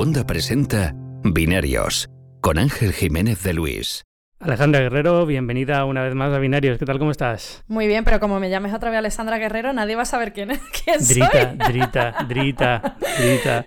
Wanda presenta Binarios con Ángel Jiménez de Luis. Alejandra Guerrero, bienvenida una vez más a Binarios. ¿Qué tal? ¿Cómo estás? Muy bien, pero como me llames otra vez Alessandra Guerrero, nadie va a saber quién, es, quién drita, Drita, Drita, Drita.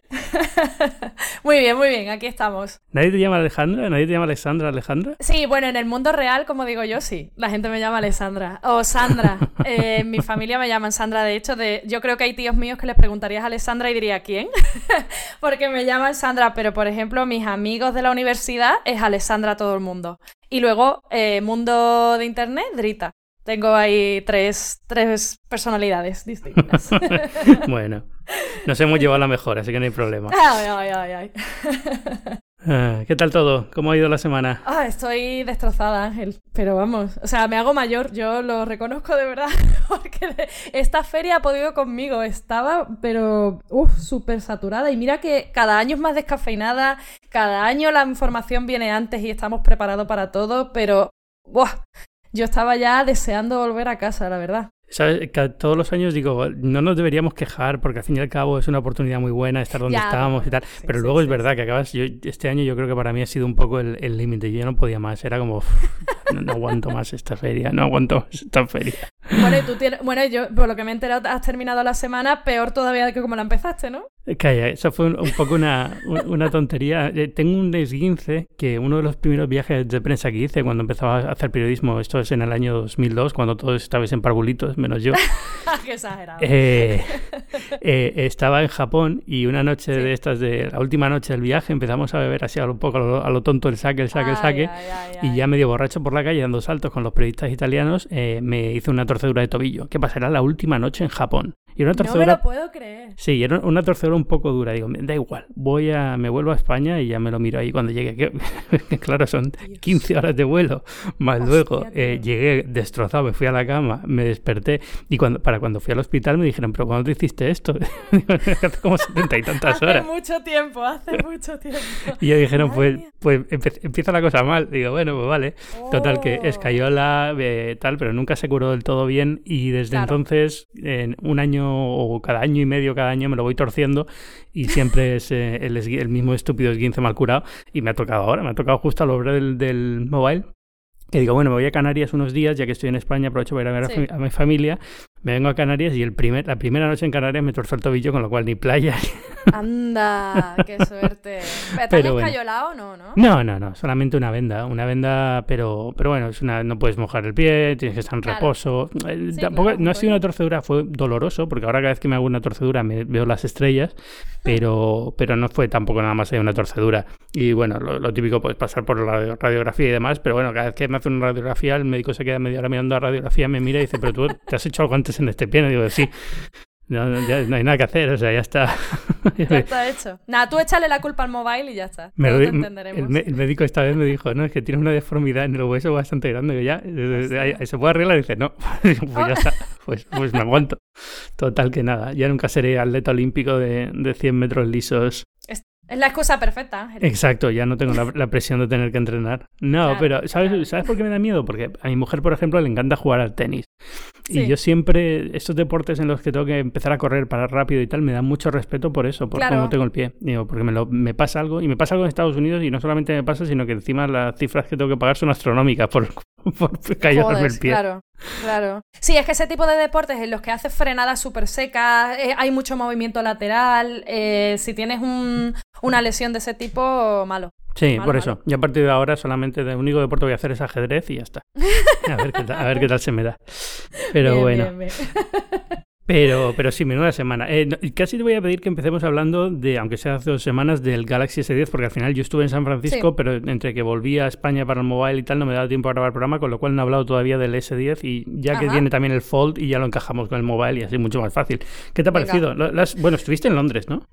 muy bien, muy bien, aquí estamos. ¿Nadie te llama Alejandra? ¿Nadie te llama Alexandra, Alejandra? Sí, bueno, en el mundo real, como digo yo, sí. La gente me llama Alessandra. O Sandra. Eh, en mi familia me llaman Sandra. De hecho, de, yo creo que hay tíos míos que les preguntarías a Alessandra y diría ¿quién? Porque me llaman Sandra. Pero, por ejemplo, mis amigos de la universidad es Alessandra todo el mundo. Y luego, eh, mundo de internet, Drita. Tengo ahí tres, tres personalidades distintas. bueno, nos hemos llevado la mejor, así que no hay problema. Ay, ay, ay, ay. ¿Qué tal todo? ¿Cómo ha ido la semana? Ah, estoy destrozada, Ángel. Pero vamos, o sea, me hago mayor, yo lo reconozco de verdad, porque esta feria ha podido conmigo. Estaba, pero, uff, súper saturada. Y mira que cada año es más descafeinada, cada año la información viene antes y estamos preparados para todo, pero, ¡buah! Yo estaba ya deseando volver a casa, la verdad. ¿Sabes? todos los años digo, no nos deberíamos quejar porque al fin y al cabo es una oportunidad muy buena estar donde estábamos y tal. pero luego es verdad que acabas, yo, este año yo creo que para mí ha sido un poco el límite. Yo no podía más, era como, no, aguanto más esta feria, no aguanto más esta feria. Bueno, y tú tienes, bueno, yo por lo que me he enterado has terminado la semana peor todavía que como la empezaste, ¿no? Eh, calla, eso fue un, poco una, una, tontería. Eh, tengo un esguince que uno de los primeros viajes de prensa que hice cuando empezaba a hacer periodismo, esto es en el año 2002, cuando todos estabais en parvulitos, menos yo. Qué exagerado. Eh, estaba en Japón y una noche de estas, de la última noche del viaje, empezamos a beber así a lo, poco, a lo, tonto el saque, el saque, el saque. y ya medio borracho por la calle dando saltos con los periodistas italianos, me hice una torcedura de tobillo. ¿Qué pasa? Era la última noche en Japón. Y una torcedura... No me lo puedo creer. Sí, era una torcedura un poco dura. Digo, da igual, voy a, me vuelvo a España y ya me lo miro ahí cuando llegue. Claro, son 15 horas de vuelo. Más luego eh, llegué destrozado, me fui a la cama, me desperté. Y cuando, para cuando fui al hospital me dijeron, ¿pero cuándo te hiciste esto? hace como 70 y tantas horas. Hace mucho tiempo, hace mucho tiempo. y yo dijeron, pues, pues empieza la cosa mal. Digo, bueno, pues vale. Total, que oh. escayola, eh, tal, pero nunca se curó del todo bien. Y desde entonces, en un año o cada año y medio, cada año me lo voy torciendo y siempre es eh, el, mismo estúpido esguince mal curado y me ha tocado ahora, me ha tocado justo a lo del, del mobile que digo, bueno, me voy a Canarias unos días, ya que estoy en España, aprovecho para ir a ver a, mi familia, me vengo a Canarias y el primer, la primera noche en Canarias me torció el tobillo, con lo cual ni playa. Anda, qué suerte. ¿Pero, ¿Te no, no? No, no, no, solamente una venda, una venda, pero, pero bueno, es una, no puedes mojar el pie, tienes que estar en reposo. Eh, tampoco, no ha sido una torcedura, fue doloroso, porque ahora cada vez que me hago una torcedura me veo las estrellas, pero, pero no fue tampoco nada más de una torcedura. Y bueno, lo, típico, pues pasar por la radiografía y demás, pero bueno, cada vez que me hace una radiografía, el médico se queda media hora mirando la radiografía, me mira y dice, pero tú te has hecho algo antes en este pie, y digo, sí. No, no hay nada que hacer, o sea, ya está. ya está hecho. Nada, tú échale la culpa al mobile y ya está. Me lo, entenderemos. El, médico esta vez me dijo, no, es que tienes una deformidad en el hueso bastante grande. Y ya, ¿Ah, ¿se puede arreglar? Y dice, no, pues ya ah. está, pues, pues me aguanto. Total que nada, ya nunca seré atleta olímpico de, de 100 metros lisos es la excusa perfecta. Exacto, ya no tengo la, presión de tener que entrenar. No, pero ¿sabes, ¿sabes por qué me da miedo? Porque a mi mujer, por ejemplo, le encanta jugar al tenis. Y yo siempre, estos deportes en los que tengo que empezar a correr para rápido y tal, me da mucho respeto por eso, por cómo tengo el pie. Digo, porque me, lo, me pasa algo, y me pasa algo en Estados Unidos, y no solamente me pasa, sino que encima las cifras que tengo que pagar son astronómicas por, por callarme el pie. Claro. Claro. Sí, es que ese tipo de deportes en los que haces frenadas súper secas, eh, hay mucho movimiento lateral, eh, si tienes un, una lesión de ese tipo, malo. Sí, por eso. Y a partir de ahora solamente el único deporte que voy a hacer es ajedrez y ya está. A ver qué tal, a ver qué tal se me da. Pero bueno. Pero, pero sí, menuda semana. Eh, casi te voy a pedir que empecemos hablando de, aunque sea hace dos semanas, del Galaxy S10, porque al final yo estuve en San Francisco, pero entre que volví a España para el mobile y tal, no me daba tiempo a grabar el programa, con lo cual no he hablado todavía del S10 y ya que viene también el Fold y ya lo encajamos con el mobile y así mucho más fácil. ¿Qué te ha parecido? bueno, estuviste en Londres, ¿no?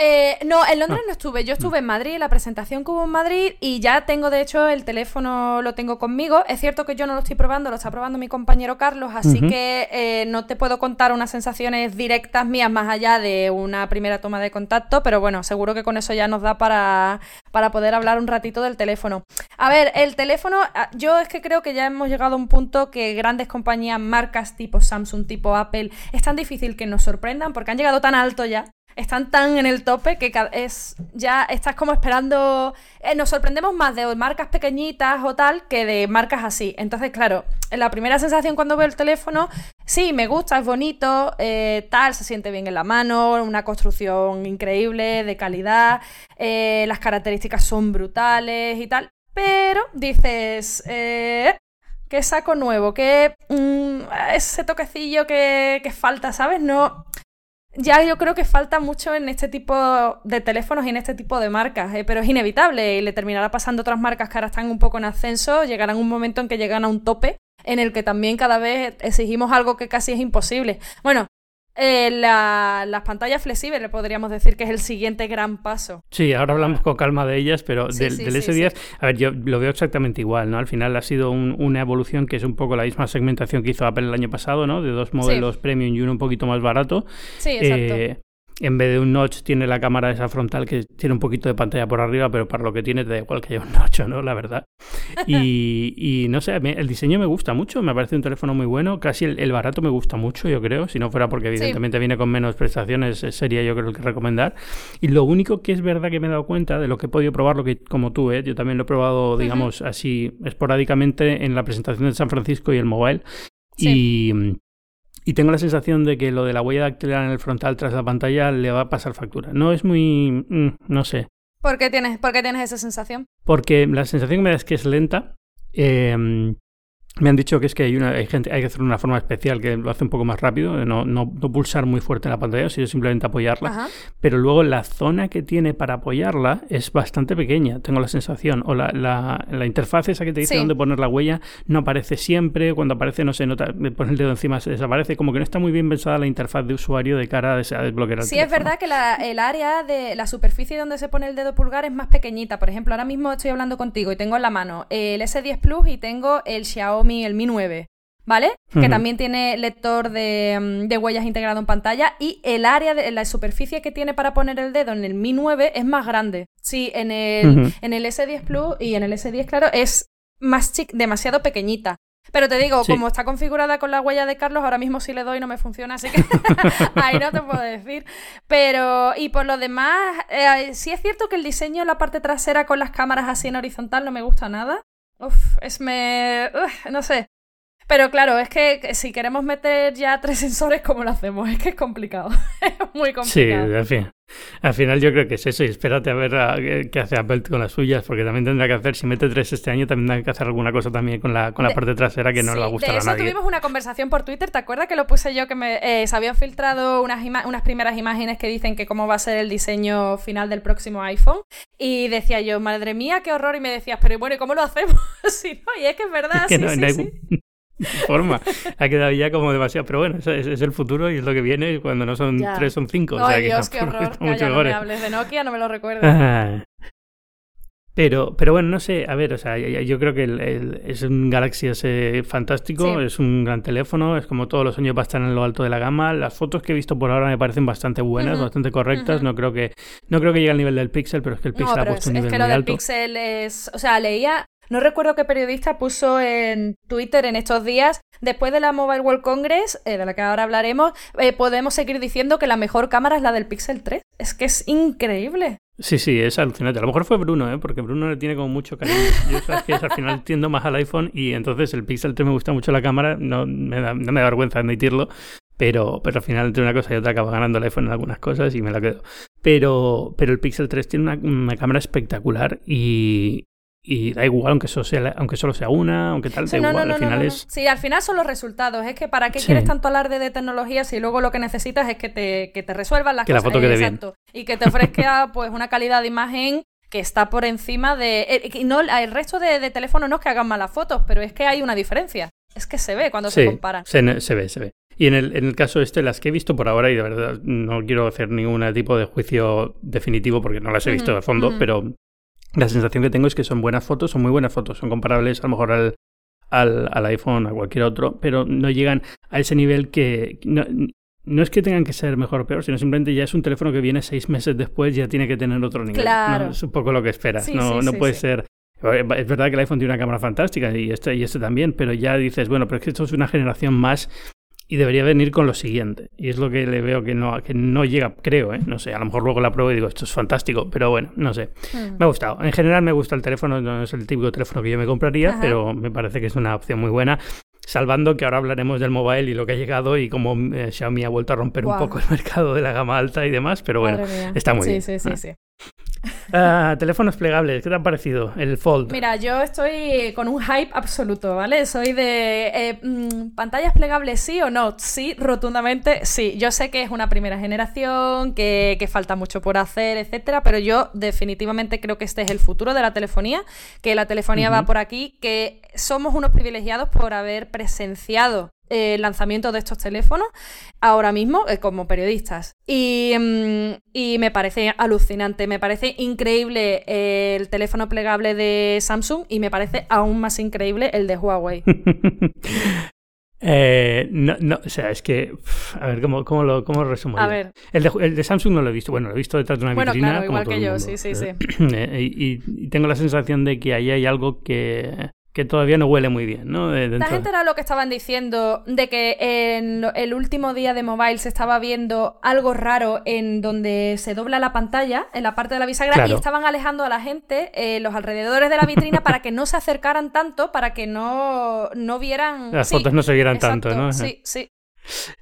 Eh, no, en Londres ah. no estuve. Yo estuve en Madrid, la presentación que hubo en Madrid, y ya tengo, de hecho, el teléfono lo tengo conmigo. Es cierto que yo no lo estoy probando, lo está probando mi compañero Carlos, así que eh, no te puedo contar unas sensaciones directas mías más allá de una primera toma de contacto, pero bueno, seguro que con eso ya nos da para, para poder hablar un ratito del teléfono. A ver, el teléfono, ah, yo es que creo que ya hemos llegado a un punto que grandes compañías, marcas tipo Samsung, tipo Apple, es tan difícil que nos sorprendan porque han llegado tan alto ya están tan en el tope que es ya estás como esperando. Eh, nos sorprendemos más de marcas pequeñitas o tal que de marcas así. Entonces, claro, la primera sensación cuando veo el teléfono, sí, me gusta, es bonito, eh, tal, se siente bien en la mano, una construcción increíble, de calidad, eh, las características son brutales y tal. Pero dices, ¿qué saco nuevo? ¿Qué mm, ese toquecillo que, que falta, ¿sabes? No, ya yo creo que falta mucho en este tipo de teléfonos y en este tipo de marcas, eh, pero es inevitable y le terminará pasando otras marcas que ahora están un poco en ascenso, llegarán un momento en que llegan a un tope en el que también cada vez exigimos algo que casi es imposible. Bueno, eh, las pantallas flexibles, podríamos decir que es el siguiente gran paso. Sí, ahora hablamos con calma de ellas, pero del, S10, a ver, yo lo veo exactamente igual, ¿no? Al final ha sido una evolución que es un poco la misma segmentación que hizo Apple el año pasado, ¿no? De dos modelos premium y uno un poquito más barato. Sí, exacto. Eh, en vez de un notch tiene la cámara esa frontal que tiene un poquito de pantalla por arriba, pero para lo que tiene te da igual que haya un notch, ¿no? La verdad. Y, no sé, el diseño me gusta mucho, me parece un teléfono muy bueno, casi el, barato me gusta mucho, yo creo, si no fuera porque evidentemente viene con menos prestaciones, eh, sería yo creo el que recomendar. Y lo único que es verdad que me he dado cuenta de lo que he podido probar, lo que como tú, ¿eh? yo también lo he probado, digamos, así esporádicamente en la presentación de San Francisco y el mobile. Y y tengo la sensación de que lo de la huella dactilar en el frontal tras la pantalla le va a pasar factura. No es muy... Mm, no sé. ¿Por qué tienes, por qué tienes esa sensación? Porque la sensación que me da es que es lenta. Eh, me han dicho que es que hay una hay gente hay que hacer una forma especial que lo hace un poco más rápido, no, no, pulsar muy fuerte en la pantalla, sino simplemente apoyarla. Pero luego la zona que tiene para apoyarla es bastante pequeña, tengo la sensación. O la, la, la interfaz esa que te dice dónde poner la huella no aparece siempre, cuando aparece no se nota, me pones el dedo encima se desaparece, como que no está muy bien pensada la interfaz de usuario de cara a, desbloquear el Sí, es verdad que la, el área de la superficie donde se pone el dedo pulgar es más pequeñita. Por ejemplo, ahora mismo estoy hablando contigo y tengo en la mano el S10 Plus y tengo el Xiaomi el Mi 9, ¿vale? Que también tiene lector mm, de, huellas integrado en pantalla y el área de la superficie que tiene para poner el dedo en el Mi 9 es más grande. Sí, en el, en el S10 Plus y en el S10, claro, es más chic, demasiado pequeñita. Pero te digo, como está configurada con la huella de Carlos, ahora mismo si le doy no me funciona, así que ahí no te puedo decir. Pero, y por lo demás, eh, sí es cierto que el diseño en la parte trasera con las cámaras así en horizontal no me gusta nada. Uf, es me... no sé. Pero claro, es que si queremos meter ya tres sensores, ¿cómo lo hacemos? Es que es complicado. es muy complicado. Sí, al, fin, al final yo creo que es eso. Y espérate a ver qué hace Apple con las suyas, porque también tendrá que hacer, si mete tres este año, también tendrá que hacer alguna cosa también con la, con la parte trasera que no le va a gustar de eso a nadie. tuvimos una conversación por Twitter. ¿Te acuerdas que lo puse yo que me, eh, se habían filtrado unas, unas primeras imágenes que dicen que cómo va a ser el diseño final del próximo iPhone? Y decía yo, madre mía, qué horror. Y me decías, pero bueno, ¿y cómo lo hacemos? sí, no, y es que es verdad, sí, sí, sí forma. Ha quedado ya como demasiado. Pero bueno, es, es, el futuro y es lo que viene. Cuando no son tres, son cinco. Ay, Dios, qué horror. Calla, no me hables de Nokia, no me lo recuerdes. Pero, pero bueno, no sé, a ver, o sea, yo creo que el, es un Galaxy S fantástico, es un gran teléfono, es como todos los años va a estar en lo alto de la gama. Las fotos que he visto por ahora me parecen bastante buenas, bastante correctas. No creo que no creo que llegue al nivel del Pixel, pero es que el Pixel ha puesto un nivel es que lo del Pixel es, o sea, leía no recuerdo qué periodista puso en Twitter en estos días, después de la Mobile World Congress, eh, de la que ahora hablaremos, eh, podemos seguir diciendo que la mejor cámara es la del Pixel 3. Es que es increíble. Sí, sí, es alucinante. A lo mejor fue Bruno, ¿eh? porque Bruno le tiene como mucho cariño. Yo sabes que al final tiendo más al iPhone y entonces el Pixel 3 me gusta mucho la cámara, no me da, no me da vergüenza admitirlo, pero, pero al final entre una cosa y otra acaba ganando el iPhone en algunas cosas y me la quedo. Pero, pero el Pixel 3 tiene una cámara espectacular y, y da igual aunque sea, aunque solo sea una, aunque tal, da igual, al final es... Sí, al final son los resultados, es que para qué quieres tanto alarde de tecnología si luego lo que necesitas es que te, que te resuelvan las que cosas. La foto quede bien. Y que te ofrezca pues una calidad de imagen que está por encima de... Eh, y no, el resto de, teléfonos no es que hagan malas fotos, pero es que hay una diferencia. Es que se ve cuando se comparan. Se, se ve, se ve. Y en el, en el caso este, las que he visto por ahora, y de verdad no quiero hacer ningún tipo de juicio definitivo porque no las he visto de fondo, pero la sensación que tengo es que son buenas fotos, son muy buenas fotos, son comparables a lo mejor al, al, al iPhone, a cualquier otro, pero no llegan a ese nivel que... No, no es que tengan que ser mejor o peor, sino simplemente ya es un teléfono que viene seis meses después, ya tiene que tener otro nivel. Claro. Es un poco lo que esperas. no no puede ser. Es verdad que el iPhone tiene una cámara fantástica y este, y este también, pero ya dices, bueno, pero es que esto es una generación más y debería venir con lo siguiente. Y es lo que le veo que no, que no llega, creo, ¿eh? No sé, a lo mejor luego la pruebo y digo, esto es fantástico, pero bueno, no sé. Hmm. Me ha gustado. En general me gusta el teléfono, no es el típico teléfono que yo me compraría, pero me parece que es una opción muy buena. Salvando que ahora hablaremos del mobile y lo que ha llegado y cómo eh, Xiaomi ha vuelto a romper un poco el mercado de la gama alta y demás, pero bueno, está muy bien. Sí, sí, sí. Ah, teléfonos plegables, ¿qué te ha parecido? El Fold. Mira, yo estoy con un hype absoluto, ¿vale? Soy de eh, mm, pantallas plegables, sí o no. Sí, rotundamente sí. Yo sé que es una primera generación, que, falta mucho por hacer, etcétera, pero yo definitivamente creo que este es el futuro de la telefonía, que la telefonía va por aquí, que somos unos privilegiados por haber presenciado el lanzamiento de estos teléfonos ahora mismo eh, como periodistas. Mm, y, me parece alucinante, me parece increíble el teléfono plegable de Samsung y me parece aún más increíble el de Huawei. Eh, no, no, o sea, es que. A ver, ¿cómo, cómo lo cómo resumo? A ver. El de, el de, Samsung no lo he visto. Bueno, lo he visto detrás de una bueno, vitrina. Claro, igual que yo, sí, sí, sí. Eh, y, y, tengo la sensación de que ahí hay algo que, que todavía no huele muy bien, ¿no? De ¿Te has enterado lo que estaban diciendo de que en el último día de mobile se estaba viendo algo raro en donde se dobla la pantalla, en la parte de la bisagra, y estaban alejando a la gente, eh, los alrededores de la vitrina, para que no se acercaran tanto, para que no, no vieran... Las fotos no se vieran tanto, ¿no? Sí, sí.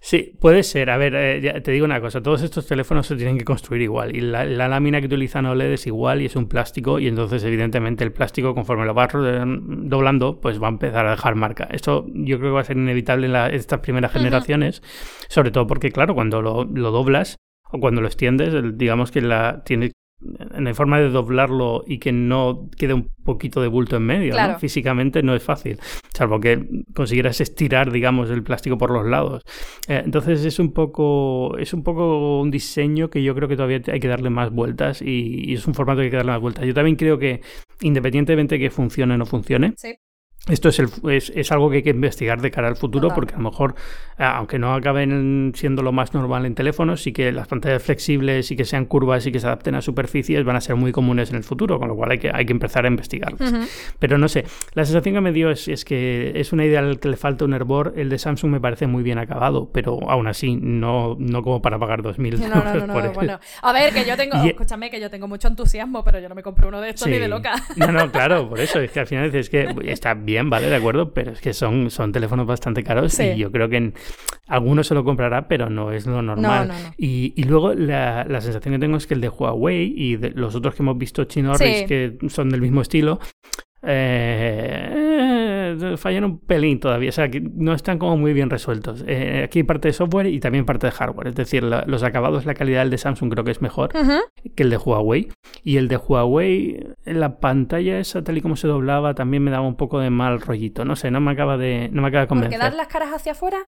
Sí, puede ser. A ver, eh, te digo una cosa, todos estos teléfonos se tienen que construir igual y la, lámina que utilizan OLED es igual y es un plástico y entonces evidentemente el plástico conforme lo vas doblando pues va a empezar a dejar marca. Esto yo creo que va a ser inevitable en, estas primeras generaciones, sobre todo porque claro, cuando lo, lo doblas o cuando lo extiendes, digamos que la tiene en la forma de doblarlo y que no quede un poquito de bulto en medio, Físicamente no es fácil, salvo que consiguieras estirar, digamos, el plástico por los lados. Eh, entonces es un poco es un poco un diseño que yo creo que todavía hay que darle más vueltas y, es un formato que hay que darle más vueltas. Yo también creo que independientemente de que funcione o no funcione, esto es, el, es, es, algo que hay que investigar de cara al futuro, porque a lo mejor, eh, aunque no acaben siendo lo más normal en teléfonos, sí que las pantallas flexibles y que sean curvas y que se adapten a superficies van a ser muy comunes en el futuro, con lo cual hay que, hay que empezar a investigarlas. Pero no sé, la sensación que me dio es, es, que es una idea al que le falta un hervor. El de Samsung me parece muy bien acabado, pero aún así no, no como para pagar 2.000 no, no, no, por Bueno, a ver, que yo tengo, escúchame, que yo tengo mucho entusiasmo, pero yo no me compré uno de estos ni de loca. No, no, claro, por eso, es que al final es que está bien vale, de acuerdo, pero es que son, son teléfonos bastante caros y yo creo que en, algunos se lo comprará, pero no es lo normal. y, y, luego la, la, sensación que tengo es que el de Huawei y de los otros que hemos visto chinos que son del mismo estilo, eh, fallan un pelín todavía, o sea, que no están como muy bien resueltos. Eh, aquí hay parte de software y también parte de hardware, es decir, los acabados, la calidad del de Samsung creo que es mejor que el de Huawei. Y el de Huawei, la pantalla esa tal y como se doblaba, también me daba un poco de mal rollito, no sé, no me acaba de, no me acaba de convencer. ¿Por quedar las caras hacia afuera?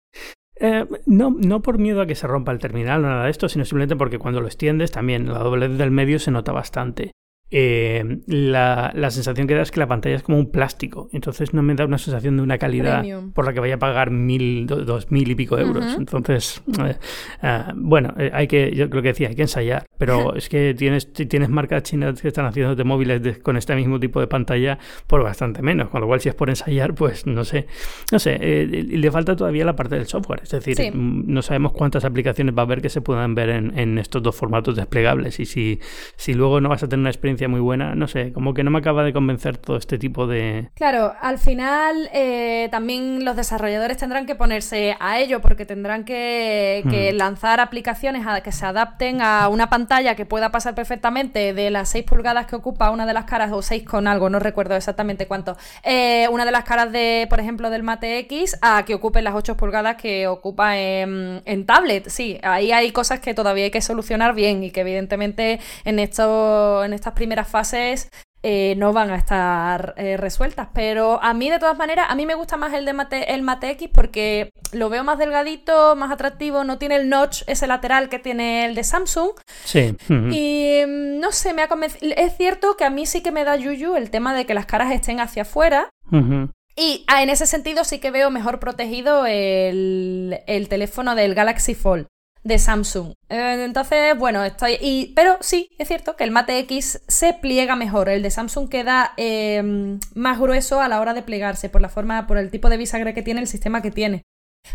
Eh, no, no por miedo a que se rompa el terminal o nada de esto, sino simplemente porque cuando lo extiendes también la doblez del medio se nota bastante. Eh, la, la, sensación que da es que la pantalla es como un plástico. Entonces no me da una sensación de una calidad por la que vaya a pagar mil, dos mil y pico euros. Entonces, eh, eh, bueno, hay que, yo creo que decía, hay que ensayar. Pero es que tienes, tienes marcas chinas que están haciendo de móviles con este mismo tipo de pantalla por bastante menos. Con lo cual, si es por ensayar, pues no sé. No sé, le falta todavía la parte del software. Es decir, mm, no sabemos cuántas aplicaciones va a haber que se puedan ver en, en estos dos formatos desplegables. Y si, si luego no vas a tener una experiencia muy buena, no sé, como que no me acaba de convencer todo este tipo de... Claro, al final eh, también los desarrolladores tendrán que ponerse a ello porque tendrán que, hmm. lanzar aplicaciones a, que se adapten a una pantalla que pueda pasar perfectamente de las 6 pulgadas que ocupa una de las caras o 6 con algo, no recuerdo exactamente cuánto, eh, una de las caras de, por ejemplo, del Mate X a que ocupe las 8 pulgadas que ocupa en, en tablet. Sí, ahí hay cosas que todavía hay que solucionar bien y que evidentemente en, esto, en estas primeras fases eh, no van a estar eh, resueltas. Pero a mí, de todas maneras, a mí me gusta más el de Mate, el Mate X porque lo veo más delgadito, más atractivo, no tiene el notch ese lateral que tiene el de Samsung. Sí. Y mm, no sé, me ha convencido. Es cierto que a mí sí que me da yuyu el tema de que las caras estén hacia afuera. Y ah, en ese sentido sí que veo mejor protegido el, el teléfono del Galaxy Fold de Samsung. Eh, entonces, bueno, estoy. Y, pero sí, es cierto que el Mate X se pliega mejor. El de Samsung queda em, más grueso a la hora de plegarse por la forma, por el tipo de bisagra que tiene, el sistema que tiene.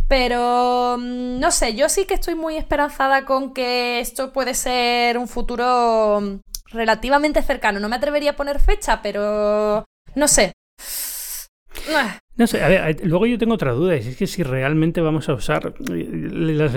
Pero mm, no sé, yo sí que estoy muy esperanzada con que esto puede ser un futuro mm, relativamente cercano. No me atrevería a poner fecha, pero no sé. No sé, a ver, luego yo tengo otra duda, es que si realmente vamos a usar eh, las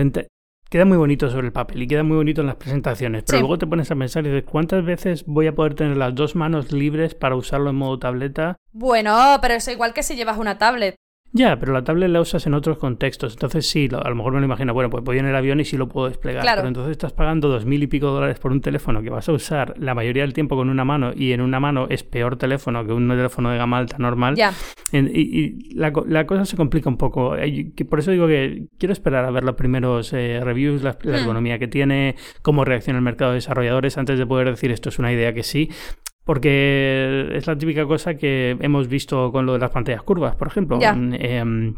Queda muy bonito sobre el papel y queda muy bonito en las presentaciones, pero luego te pones a pensar y dices, ¿cuántas veces voy a poder tener las dos manos libres para usarlo en modo tableta? Bueno, pero es igual que si llevas una tablet. Ya, pero la tablet la usas en otros contextos. Entonces sí, a lo mejor me lo imagino, bueno, pues voy en el avión y sí lo puedo desplegar. Pero entonces estás pagando dos mil y pico dólares por un teléfono que vas a usar la mayoría del tiempo con una mano y en una mano es peor teléfono que un teléfono de gama alta normal. Ya. y, la, cosa se complica un poco. Por eso digo que quiero esperar a ver los primeros eh, reviews, la, la hmm. economía que tiene, cómo reacciona el mercado de desarrolladores antes de poder decir esto es una idea que sí porque es la típica cosa que hemos visto con lo de las pantallas curvas, por ejemplo. Eh,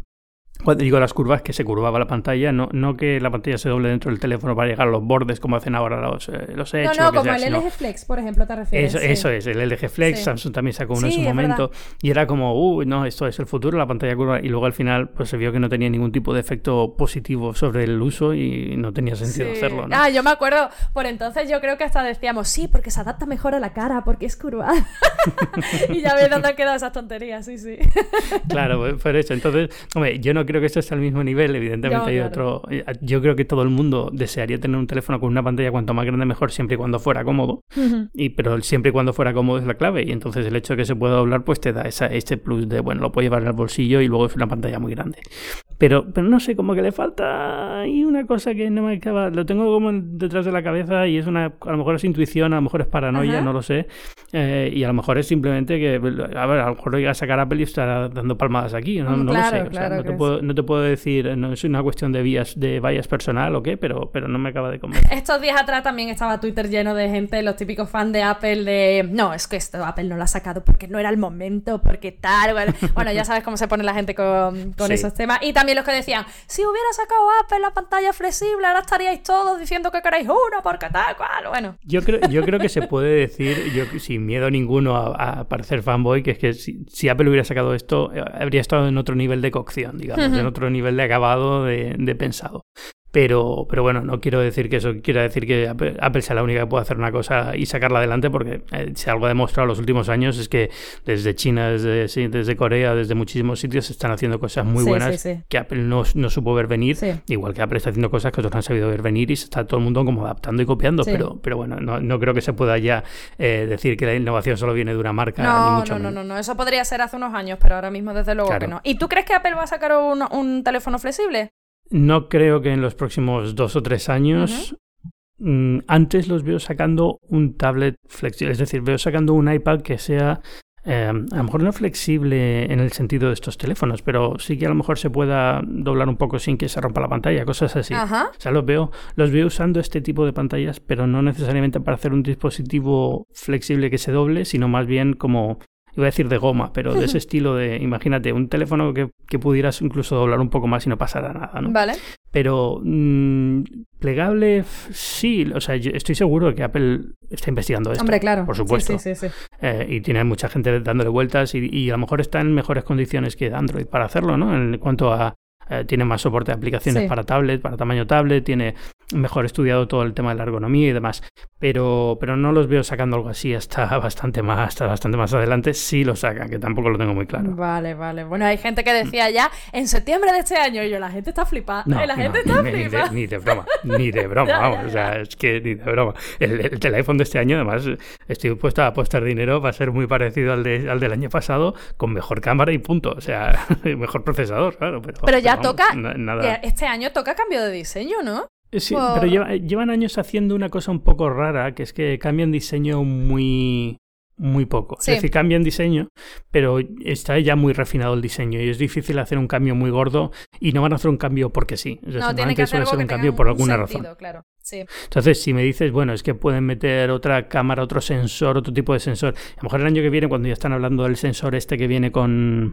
cuando digo las curvas, que se curvaba la pantalla, no, no que la pantalla se doble dentro del teléfono para llegar a los bordes como hacen ahora los, eh, los No, no, como el LG Flex, por ejemplo, te refieres. Eso, eso es, el LG Flex, Samsung también sacó uno en su momento. Y era como, uy, no, esto es el futuro, la pantalla curva. Y luego al final pues se vio que no tenía ningún tipo de efecto positivo sobre el uso y no tenía sentido hacerlo. ¿no? Ah, yo me acuerdo, por entonces yo creo que hasta decíamos, sí, porque se adapta mejor a la cara, porque es curva. y ya ves dónde han quedado esas tonterías, sí, sí. claro, pues, por eso. Entonces, hombre, yo no creo que esto sea el mismo nivel evidentemente hay otro. Eh, yo creo que todo el mundo desearía tener un teléfono con una pantalla cuanto más grande mejor, siempre y cuando fuera cómodo. y, pero siempre y cuando fuera cómodo es la clave. Y entonces el hecho de que se pueda doblar, pues te da esa, este plus de, bueno, lo puedo llevar en el bolsillo y luego es una pantalla muy grande. Pero, pero no sé, como que le falta y una cosa que no me acaba. Lo tengo como detrás de la cabeza y es una. A lo mejor es intuición, a lo mejor es paranoia, no lo sé. Eh, y a lo mejor es simplemente que. A ver, a lo mejor lo a sacar Apple y estará dando palmadas aquí. No, no lo sé. no, te puedo, no te puedo decir no es una cuestión de vías de vallas personal o qué, pero, pero no me acaba de convencer. Estos días atrás también estaba Twitter lleno de gente, los típicos fans de Apple, de no, es que esto Apple no lo ha sacado porque no era el momento, porque tal. Bueno, ya sabes cómo se pone la gente con, esos temas. Y también los que decían, si hubiera sacado Apple la pantalla flexible, ahora estaríais todos diciendo que queréis uno, porque tal, cual. Bueno. Yo creo, yo creo que se puede decir, yo sin miedo ninguno a, parecer fanboy, que es que si, Apple hubiera sacado esto, eh, habría estado en otro nivel de cocción, digamos, en otro nivel de acabado de, de pensado. Pero, pero bueno, no quiero decir que eso quiera decir que Apple, sea la única que pueda hacer una cosa y sacarla adelante, porque eh, si algo ha demostrado en los últimos años es que desde China, desde, desde Corea, desde muchísimos sitios se están haciendo cosas muy buenas que Apple no, no, supo ver venir, igual que Apple está haciendo cosas que otros no han sabido ver venir y se está todo el mundo como adaptando y copiando, pero, pero bueno, no, no, creo que se pueda ya eh, decir que la innovación solo viene de una marca. No, no, no, no, no, eso podría ser hace unos años, pero ahora mismo desde luego que no. ¿Y tú crees que Apple va a sacar un, un teléfono flexible? No creo que en los próximos dos o tres años. Mm, antes los veo sacando un tablet flexible, es decir, veo sacando un iPad que sea eh, a lo mejor no flexible en el sentido de estos teléfonos, pero sí que a lo mejor se pueda doblar un poco sin que se rompa la pantalla, cosas así. O sea, los veo, los veo usando este tipo de pantallas, pero no necesariamente para hacer un dispositivo flexible que se doble, sino más bien como iba a decir de goma, pero de ese estilo de, imagínate, un teléfono que, que, pudieras incluso doblar un poco más y no pasara nada, ¿no? Vale. Pero mm, plegable, sí, o sea, yo estoy seguro de que Apple está investigando esto. Hombre, claro. Por supuesto. Sí, sí, sí, eh, y tiene mucha gente dándole vueltas y, y, a lo mejor está en mejores condiciones que Android para hacerlo, ¿no? En cuanto a eh, tiene más soporte de aplicaciones para tablet, para tamaño tablet, tiene mejor estudiado todo el tema de la ergonomía y demás. Pero, pero no los veo sacando algo así hasta bastante más, hasta bastante más adelante. Sí lo sacan, que tampoco lo tengo muy claro. Vale, vale. Bueno, hay gente que decía ya en septiembre de este año, y yo, la gente está flipada. la gente está ni, flipada. Ni de, broma, ni de broma, vamos. O sea, es que ni de broma. El, teléfono de este año, además, estoy dispuesto a apostar dinero, va a ser muy parecido al, de, al del año pasado, con mejor cámara y punto. O sea, mejor procesador, claro. Pero, pero ya toca, este año toca cambio de diseño, ¿no? Sí, pero llevan años haciendo una cosa un poco rara, que es que cambian diseño muy muy poco. Es decir, cambian diseño, pero está ya muy refinado el diseño y es difícil hacer un cambio muy gordo y no van a hacer un cambio porque sí. Es no, tiene que suele ser un cambio por alguna razón. Claro. Sí. Entonces, si me dices, bueno, es que pueden meter otra cámara, otro sensor, otro tipo de sensor. A lo mejor el año que viene, cuando ya están hablando del sensor este que viene con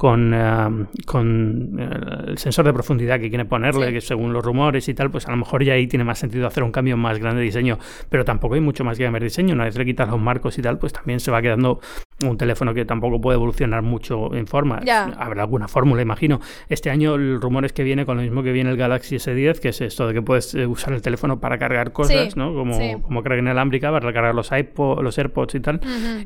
con, eh, con eh, el sensor de profundidad que quiere ponerle, que según los rumores y tal, pues a lo mejor ya ahí tiene más sentido hacer un cambio más grande de diseño, pero tampoco hay mucho más que cambiar diseño, una vez le quitas los marcos y tal, pues también se va quedando un teléfono que tampoco puede evolucionar mucho en forma. Habrá alguna fórmula, imagino. Este año el rumor es que viene con lo mismo que viene el Galaxy S10, que es esto de que puedes eh, usar el teléfono para cargar cosas, ¿no? Como, como carga inalámbrica, para cargar los iPod, los AirPods y tal.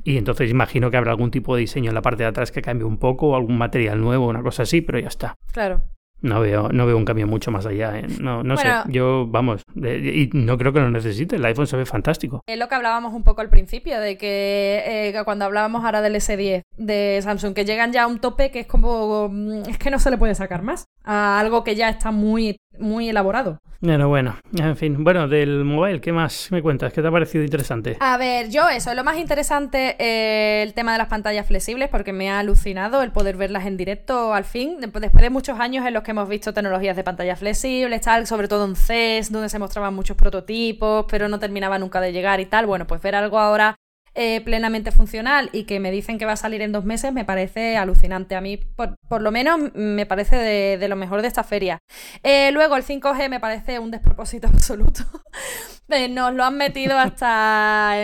Y entonces imagino que habrá algún tipo de diseño en la parte de atrás que cambie un poco, o algún material nuevo, una cosa así, pero ya está. Claro. No veo, no veo un cambio mucho más allá. ¿eh? No, no sé. Yo, vamos, y no creo que lo necesite. El iPhone se ve fantástico. Es lo que hablábamos un poco al principio, de que eh, cuando hablábamos ahora del S10 de Samsung, que llegan ya a un tope que es como. Mm, es que no se le puede sacar más. A algo que ya está muy, muy elaborado. Bueno, bueno, en fin. Bueno, del mobile, ¿qué más me cuentas? ¿Qué te ha parecido interesante? A ver, yo eso, lo más interesante, eh, el tema de las pantallas flexibles, porque me ha alucinado el poder verlas en directo al fin, después de muchos años en los que hemos visto tecnologías de pantallas flexibles, tal, sobre todo en CES, donde se mostraban muchos prototipos, pero no terminaba nunca de llegar y tal. Bueno, pues ver algo ahora eh, plenamente funcional y que me dicen que va a salir en dos meses me parece alucinante. A mí, por, lo menos, me parece de, lo mejor de esta feria. Eh, luego, el 5G me parece un despropósito absoluto. Eh, nos lo han metido hasta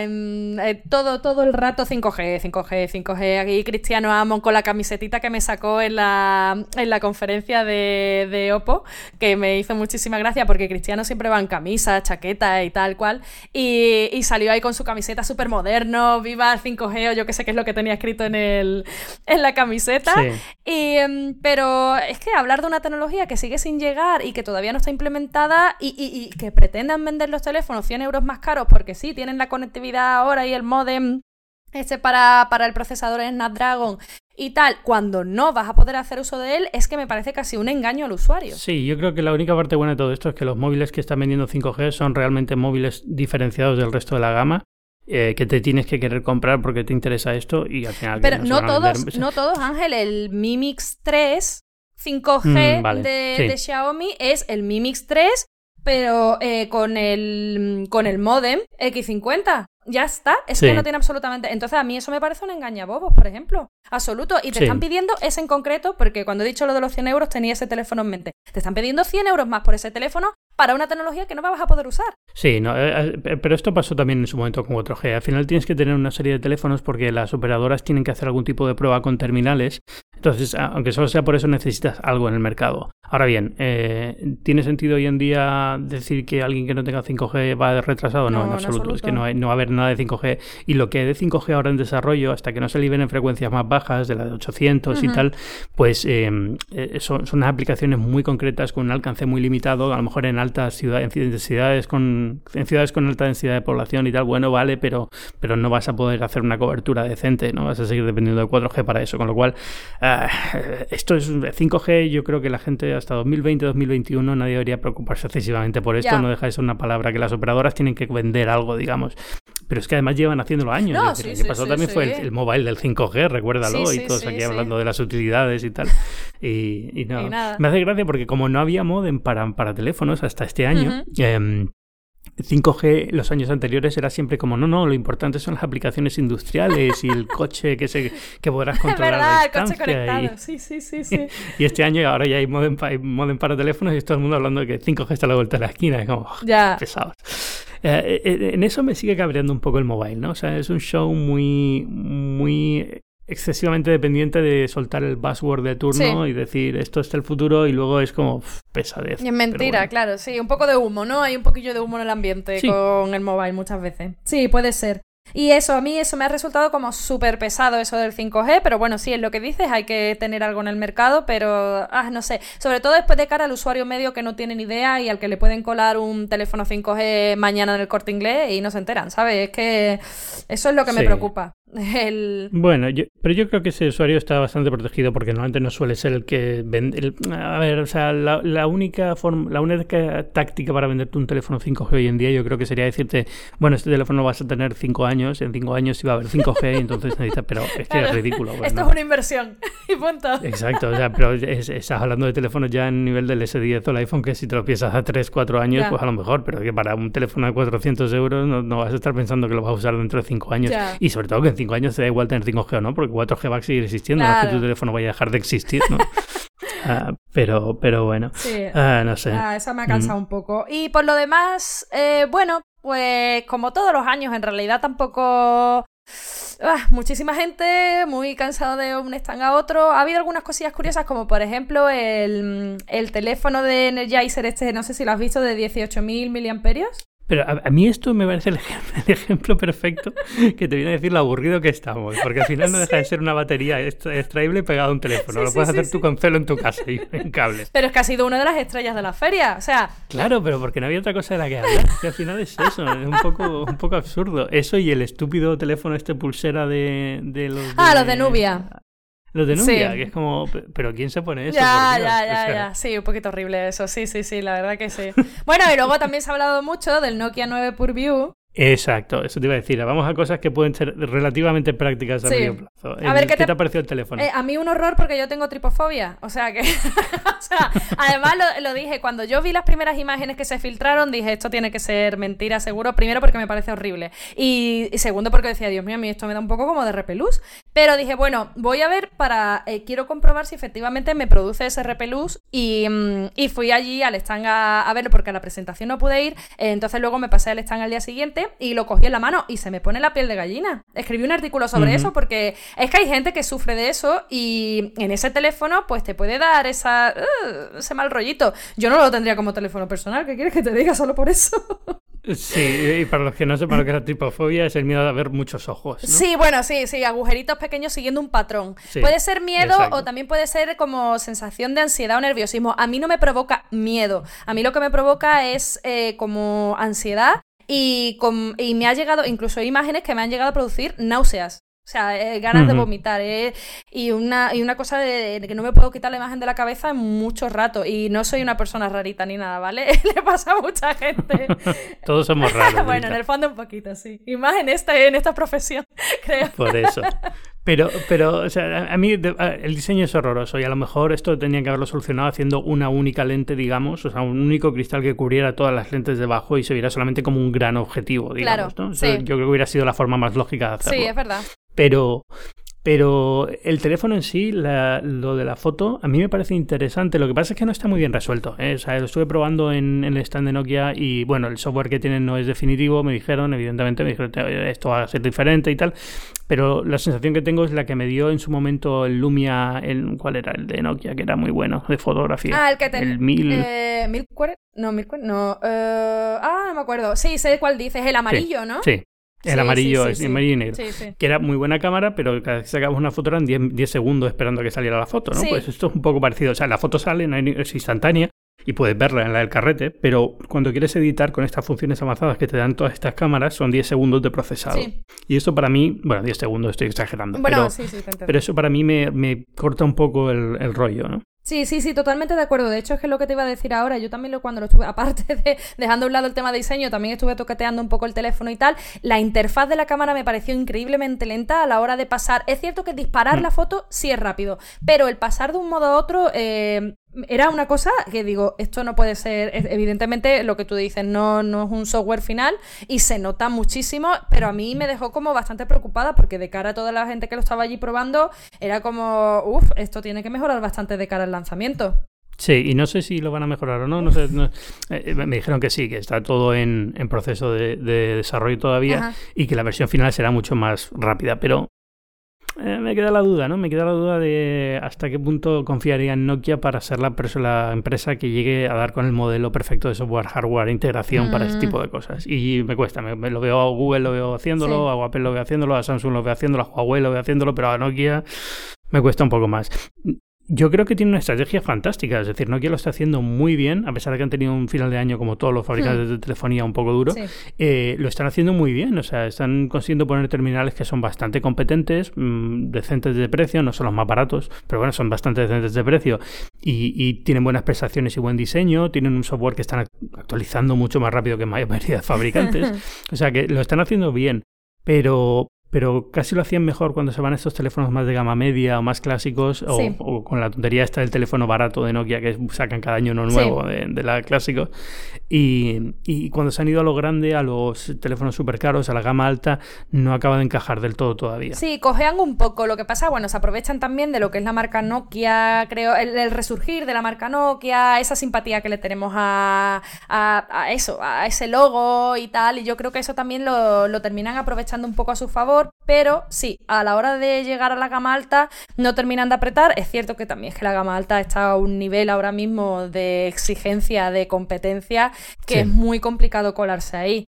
todo, todo el rato 5G, 5G, 5G. Aquí Cristiano Amon con la camisetita que me sacó en la, en la conferencia de, de Oppo, que me hizo muchísima gracia porque Cristiano siempre va en camisa, chaqueta y tal cual. Y, y salió ahí con su camiseta súper moderno viva el 5G o yo que sé qué es lo que tenía escrito en, el, en la camiseta. Y, em, pero es que hablar de una tecnología que sigue sin llegar y que todavía no está implementada y, que pretendan vender los teléfonos 100 euros más caros porque sí, tienen la conectividad ahora y el modem este para, para el procesador Snapdragon y tal, cuando no vas a poder hacer uso de él, es que me parece casi un engaño al usuario. Sí, yo creo que la única parte buena de todo esto es que los móviles que están vendiendo 5G son realmente móviles diferenciados del resto de la gama eh, que te tienes que querer comprar porque te interesa esto y al final... Pero no, todos, no todos, Ángel, el Mi Mix 3 5G mm, de, Xiaomi es el Mi Mix 3 pero eh, con el con el modem X50. Ya está, es que no tiene absolutamente. Entonces, a mí eso me parece un engañabobos, por ejemplo. Absoluto. Y te están pidiendo ese en concreto, porque cuando he dicho lo de los 100 euros tenía ese teléfono en mente. Te están pidiendo 100 euros más por ese teléfono para una tecnología que no vas a poder usar. Sí, no, eh, eh, pero esto pasó también en su momento con otro g Al final tienes que tener una serie de teléfonos porque las operadoras tienen que hacer algún tipo de prueba con terminales. Entonces, aunque solo sea por eso, necesitas algo en el mercado. Ahora bien, eh, ¿tiene sentido hoy en día decir que alguien que no tenga 5G va retrasado? No, en, absoluto. Es que no, hay, no va a haber nada de 5G. Y lo que hay de 5G ahora en desarrollo, hasta que no se liberen frecuencias más bajas, de la de 800 y tal, pues son, son aplicaciones muy concretas con un alcance muy limitado, a lo mejor en alta ciudades, en ciudades con en ciudades con alta densidad de población y tal, bueno, vale, pero, pero no vas a poder hacer una cobertura decente, ¿no? Vas a seguir dependiendo de 4G para eso, con lo cual esto es 5G, yo creo que la gente hasta 2020, 2021 nadie debería preocuparse excesivamente por esto, no deja de ser una palabra que las operadoras tienen que vender algo, digamos. Pero es que además llevan haciéndolo años. el año pasado también fue el, mobile del 5G, recuérdalo, y todos aquí hablando de las utilidades y tal. Y, no, me hace gracia porque como no había modem para, para teléfonos hasta este año, 5G em, los años anteriores era siempre como, no, no, lo importante son las aplicaciones industriales y el coche que se que podrás controlar verdad, El coche conectado. Sí, sí, sí, sí. y este año ahora ya hay modem, para teléfonos y todo el mundo hablando de que 5G está a la vuelta de la esquina. Es como, ya. pesados. Eh, eh, en eso me sigue cabreando un poco el mobile, ¿no? O sea, es un show muy, muy excesivamente dependiente de soltar el buzzword de turno y decir esto es el futuro y luego es como pesadez. Y es mentira, claro, sí, un poco de humo, ¿no? Hay un poquillo de humo en el ambiente con el mobile muchas veces. Sí, puede ser. Y eso, a mí eso me ha resultado como súper pesado eso del 5G, pero bueno, sí, es lo que dices, hay que tener algo en el mercado, pero, ah, no sé, sobre todo después de cara al usuario medio que no tiene ni idea y al que le pueden colar un teléfono 5G mañana en el corte inglés y no se enteran, ¿sabes? Es que eso es lo que me preocupa. Bueno, pero yo creo que ese usuario está bastante protegido porque normalmente no suele ser el que vende. a ver, o sea, la, única forma, la única táctica para venderte un teléfono 5G hoy en día, yo creo que sería decirte, bueno, este teléfono vas a tener 5 años, en 5 años iba a haber 5G, y entonces necesitas, pero es que es ridículo. Pues, Esto es una inversión y punto. Exacto, o sea, pero estás hablando de teléfonos ya en nivel del S10 o el iPhone que si te lo piensas a 3, 4 años, pues a lo mejor, pero que para un teléfono de 400 euros no, vas a estar pensando que lo vas a usar dentro de 5 años. Y sobre todo que en 5 años te da igual tener 5G no, porque 4G va a seguir existiendo, no es que tu teléfono vaya a dejar de existir, ¿no? Ah, pero, pero bueno, ah, no sé. Ah, esa me ha cansado mm. un poco. Y por lo demás, eh, bueno, pues como todos los años, en realidad tampoco ah, muchísima gente, muy cansado de un stand a otro. Ha habido algunas cosillas curiosas, como por ejemplo el, el teléfono de Energizer, este, no sé si lo has visto, de 18.000 miliamperios. Pero a, mí esto me parece el ejemplo, perfecto que te viene a decir lo aburrido que estamos. Porque al final no deja de ser una batería extraíble pegada a un teléfono. lo puedes hacer tú con celo en tu casa y en cable. Pero es que ha sido una de las estrellas de la feria. O sea. Claro, pero porque no había otra cosa de la que hablar. Que al final es eso. Es un poco, un poco absurdo. Eso y el estúpido teléfono este pulsera de, de los. Ah, los de Nubia. Los de Nubia, que es como, pero ¿quién se pone eso? Ya, ya, ya, ya. Sí, un poquito horrible eso. Sí, sí, sí, la verdad que sí. bueno, y luego también se ha hablado mucho del Nokia 9 Purview, Exacto, eso te iba a decir. Vamos a cosas que pueden ser relativamente prácticas a medio plazo. A ver, ¿qué, te... ha parecido el teléfono? Eh, a mí un horror porque yo tengo tripofobia. O sea que. o sea, además lo, dije, cuando yo vi las primeras imágenes que se filtraron, dije, esto tiene que ser mentira, seguro. Primero porque me parece horrible. Y, segundo porque decía, Dios mío, a mí esto me da un poco como de repelús. Pero dije, bueno, voy a ver para. Eh, quiero comprobar si efectivamente me produce ese repelús. Y, mm, y fui allí al stand a, verlo porque a la presentación no pude ir. Eh, entonces luego me pasé al stand al día siguiente y lo cogí en la mano y se me pone la piel de gallina. Escribí un artículo sobre eso porque es que hay gente que sufre de eso y en ese teléfono pues te puede dar esa, uh, ese mal rollito. Yo no lo tendría como teléfono personal, ¿qué quieres que te diga solo por eso? Sí, y para los que no sepan lo que es la tripofobia, es el miedo a ver muchos ojos. Sí, bueno, sí, sí, agujeritos pequeños siguiendo un patrón. puede ser miedo o también puede ser como sensación de ansiedad o nerviosismo. A mí no me provoca miedo. A mí lo que me provoca es eh, como ansiedad y, y me ha llegado, incluso hay imágenes que me han llegado a producir náuseas. O sea, eh, ganas de vomitar. Eh, y, una, y una cosa de, que no me puedo quitar la imagen de la cabeza en mucho rato. Y no soy una persona rarita ni nada, ¿vale? Le pasa a mucha gente. Todos somos raros. bueno, en el fondo un poquito, sí. Y más en esta, en esta profesión, creo. Por eso. Pero, pero o sea, a mí el diseño es horroroso y a lo mejor esto tenía que haberlo solucionado haciendo una única lente, digamos, o sea, un único cristal que cubriera todas las lentes debajo y se viera solamente como un gran objetivo, digamos. ¿no? Yo creo que hubiera sido la forma más lógica de hacerlo. Sí, es verdad. Pero, pero el teléfono en sí, lo de la foto, a mí me parece interesante. Lo que pasa es que no está muy bien resuelto. ¿eh? O sea, lo estuve probando en, el stand de Nokia y bueno, el software que tienen no es definitivo. Me dijeron, evidentemente, me dijeron esto va a ser diferente y tal. Pero la sensación que tengo es la que me dio en su momento el Lumia, el, ¿cuál era? El de Nokia, que era muy bueno, de fotografía. Ah, el que tenía. El 1000. Eh, no, 1040. No, eh, ah, no me acuerdo. Sí, sé cuál dices, el amarillo, ¿no? Sí. El amarillo, es amarillo y negro. Que era muy buena cámara, pero cada vez que sacabas una foto eran 10, segundos esperando a que saliera la foto, ¿no? Pues esto es un poco parecido. O sea, la foto sale, es instantánea y puedes verla en la del carrete, pero cuando quieres editar con estas funciones avanzadas que te dan todas estas cámaras, son 10 segundos de procesado. Y esto para mí, bueno, 10 segundos estoy exagerando. pero, pero eso para mí me, me corta un poco el, el rollo, ¿no? Sí, sí, sí, totalmente de acuerdo. De hecho, es que lo que te iba a decir ahora, yo también lo, cuando lo estuve, aparte de dejando a un lado el tema de diseño, también estuve toqueteando un poco el teléfono y tal. La interfaz de la cámara me pareció increíblemente lenta a la hora de pasar. Es cierto que disparar mm. la foto sí es rápido, pero el pasar de un modo a otro eh, era una cosa que digo, esto no puede ser, evidentemente lo que tú dices, no, no es un software final y se nota muchísimo, pero a mí me dejó como bastante preocupada porque de cara a toda la gente que lo estaba allí probando, era como, uff, esto tiene que mejorar bastante de cara al lanzamiento. Sí, y no sé si lo van a mejorar o no. no, sé, eh, me dijeron que sí, que está todo en, proceso de, desarrollo todavía y que la versión final será mucho más rápida, pero eh, me queda la duda, ¿no? Me queda la duda de hasta qué punto confiaría en Nokia para ser la, la empresa que llegue a dar con el modelo perfecto de software, hardware, integración para ese tipo mm. de cosas. Y me cuesta, me, lo veo a Google, lo veo haciéndolo, a Apple lo veo haciéndolo, a Samsung lo veo haciéndolo, a Huawei lo veo haciéndolo, pero a Nokia me cuesta un poco más yo creo que tiene una estrategia fantástica. Es decir, Nokia lo está haciendo muy bien, a pesar de que han tenido un final de año como todos los fabricantes hmm. de telefonía un poco duro. Eh, lo están haciendo muy bien. O sea, están consiguiendo poner terminales que son bastante competentes, mm, decentes de precio, no son los más baratos, pero bueno, son bastante decentes de precio. Y, tienen buenas prestaciones y buen diseño. Tienen un software que están actualizando mucho más rápido que la mayoría de fabricantes. o sea, que lo están haciendo bien. Pero, pero casi lo hacían mejor cuando se van estos teléfonos más de gama media o más clásicos o, con la tontería esta del teléfono barato de Nokia que sacan cada año uno nuevo de, la clásico. Y, y, cuando se han ido a lo grande a los teléfonos súper caros a la gama alta no acaba de encajar del todo todavía. Sí cojean un poco. Lo que pasa bueno se aprovechan también de lo que es la marca Nokia creo el, resurgir de la marca Nokia esa simpatía que le tenemos a, a, eso a ese logo y tal y yo creo que eso también lo, lo terminan aprovechando un poco a su favor mejor, pero sí, a la hora de llegar a la gama alta no terminan de apretar. Es cierto que también es que la gama alta está a un nivel ahora mismo de exigencia, de competencia, que es muy complicado colarse ahí.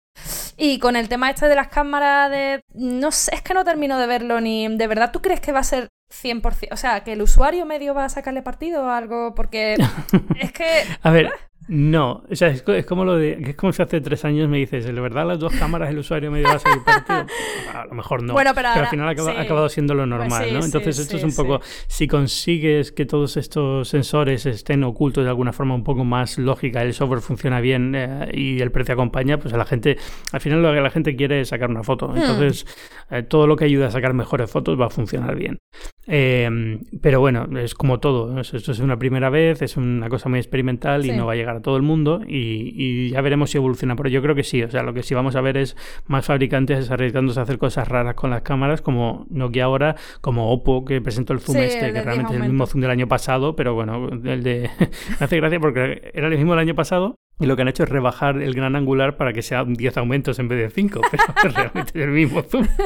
Y con el tema este de las cámaras de... No sé, es que no termino de verlo ni... ¿De verdad tú crees que va a ser 100%? O sea, que el usuario medio va a sacarle partido o algo porque... es que... a ver, no, o sea, es, como lo de, es como si hace tres años me dices, ¿de verdad las dos cámaras el usuario medio va a salir partido? A lo mejor no. Bueno, pero, al final ha acabado siendo lo pues normal, ¿no? Entonces esto es un poco, si consigues que todos estos sensores estén ocultos de alguna forma un poco más lógica, el software funciona bien eh, y el precio acompaña, pues a la gente, al final lo que la gente quiere es sacar una foto. Hmm. Entonces eh, todo lo que ayuda a sacar mejores fotos va a funcionar bien. Eh, pero bueno, es como todo, esto es una primera vez, es una cosa muy experimental y no va a llegar todo el mundo y, ya veremos si evoluciona. Pero yo creo que sí, o sea, lo que sí vamos a ver es más fabricantes arriesgándose a hacer cosas raras con las cámaras, como Nokia ahora, como Oppo, que presentó el zoom este, que realmente es el mismo zoom del año pasado, pero bueno, el de... me hace gracia porque era el mismo del año pasado, y lo que han hecho es rebajar el gran angular para que sea 10 aumentos en vez de 5, pero realmente es el mismo zoom.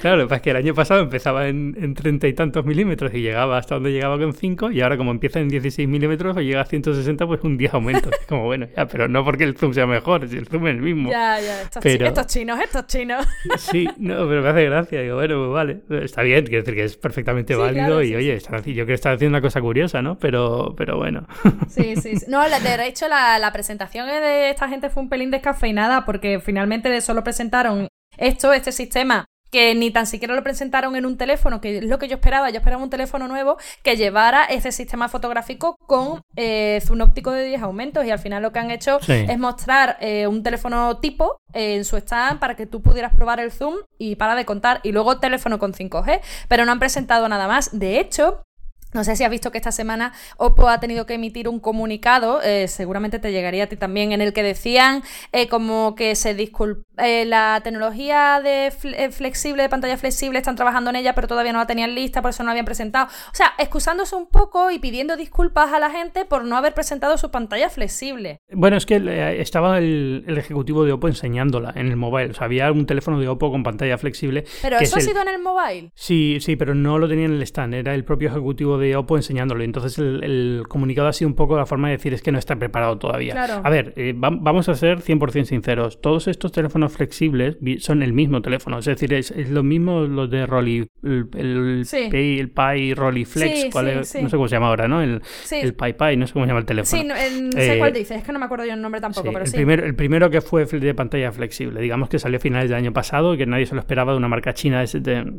Claro, lo que pasa es que el año pasado empezaba en, 30 y tantos milímetros y llegaba hasta donde llegaba con 5, y ahora como empieza en 16 milímetros o llega a 160, pues un 10 aumentos. Es como, bueno, ya, pero no porque el zoom sea mejor, si el zoom es el mismo. Ya, ya, estos, estos chinos, estos chinos. Sí, no, pero me hace gracia. Digo, bueno, pues vale, está bien, quiero decir que es perfectamente válido y oye, yo creo que está haciendo una cosa curiosa, ¿no? Pero, pero bueno. Sí, sí, sí. No, de hecho la la, presentación de esta gente fue un pelín descafeinada porque finalmente solo presentaron esto, este sistema que ni tan siquiera lo presentaron en un teléfono, que es lo que yo esperaba. Yo esperaba un teléfono nuevo que llevara ese sistema fotográfico con eh, zoom óptico de 10 aumentos y al final lo que han hecho es mostrar eh, un teléfono tipo en su stand para que tú pudieras probar el zoom y para de contar y luego teléfono con 5G, pero no han presentado nada más. De hecho, no sé si has visto que esta semana Oppo ha tenido que emitir un comunicado, eh, seguramente te llegaría a ti también, en el que decían eh, como que se disculpa, eh, la tecnología de flexible, de pantalla flexible, están trabajando en ella, pero todavía no la tenían lista, por eso no la habían presentado. O sea, excusándose un poco y pidiendo disculpas a la gente por no haber presentado su pantalla flexible. Bueno, es que estaba el, ejecutivo de Oppo enseñándola en el mobile. O sea, había un teléfono de Oppo con pantalla flexible. ¿Pero eso ha sido en el mobile? Sí, sí, pero no lo tenía en el stand, era el propio ejecutivo de Oppo enseñándolo. Entonces el, comunicado ha sido un poco la forma de decir es que no está preparado todavía. A ver, eh, vamos a ser 100% sinceros. Todos estos teléfonos flexibles son el mismo teléfono. Es decir, es, lo mismo los de Rolly, el, el, Pi, el Pi Rolly Flex, no sé cómo se llama ahora, ¿no? El, el Pi Pi, no sé cómo se llama el teléfono. Sí, no, sé cuál dices, es que no me acuerdo yo el nombre tampoco, pero el sí. Primero, el primero que fue de pantalla flexible, digamos que salió a finales del año pasado y que nadie se lo esperaba de una marca china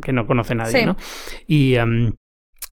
que no conoce nadie, ¿no? Y... Em,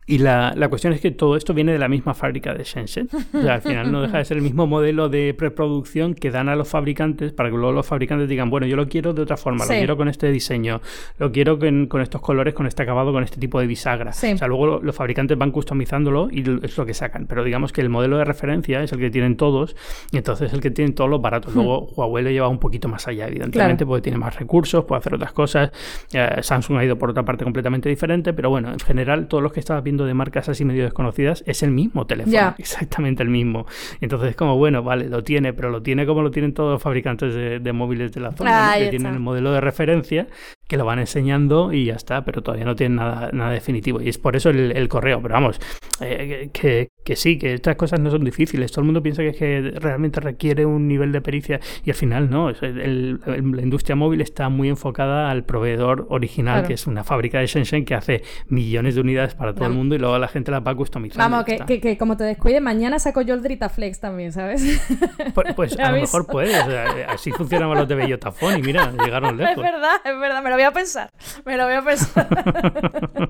y la, la, cuestión es que todo esto viene de la misma fábrica de Shenzhen. O sea, al final no deja de ser el mismo modelo de preproducción que dan a los fabricantes para que luego los fabricantes digan, bueno, yo lo quiero de otra forma, lo quiero con este diseño, lo quiero con, con, estos colores, con este acabado, con este tipo de bisagra. O sea, luego los fabricantes van customizándolo y es lo que sacan. Pero digamos que el modelo de referencia es el que tienen todos y entonces es el que tienen todos los baratos. Hmm. Luego Huawei lo lleva un poquito más allá, evidentemente, porque tiene más recursos, puede hacer otras cosas. Eh, Samsung ha ido por otra parte completamente diferente, pero bueno, en general, todos los que estabas viendo de marcas así medio desconocidas, es el mismo teléfono, exactamente el mismo. Entonces es como, bueno, vale, lo tiene, pero lo tiene como lo tienen todos los fabricantes de, móviles de la zona, que tienen el modelo de referencia, que lo van enseñando y ya está, pero todavía no tienen nada, nada definitivo. Y es por eso el, correo, pero vamos, eh, que, que, sí, que estas cosas no son difíciles. Todo el mundo piensa que, es que realmente requiere un nivel de pericia y al final no. la industria móvil está muy enfocada al proveedor original, que es una fábrica de Shenzhen que hace millones de unidades para todo el mundo y luego la gente la va customizando. Vamos, que, que, como te descuide, mañana saco yo el Dritaflex también, ¿sabes? Pues, pues a lo mejor puedes. así funcionaban los de Bellotafón y mira, llegaron lejos. Es verdad, es verdad, me lo voy a pensar. Me lo voy a pensar.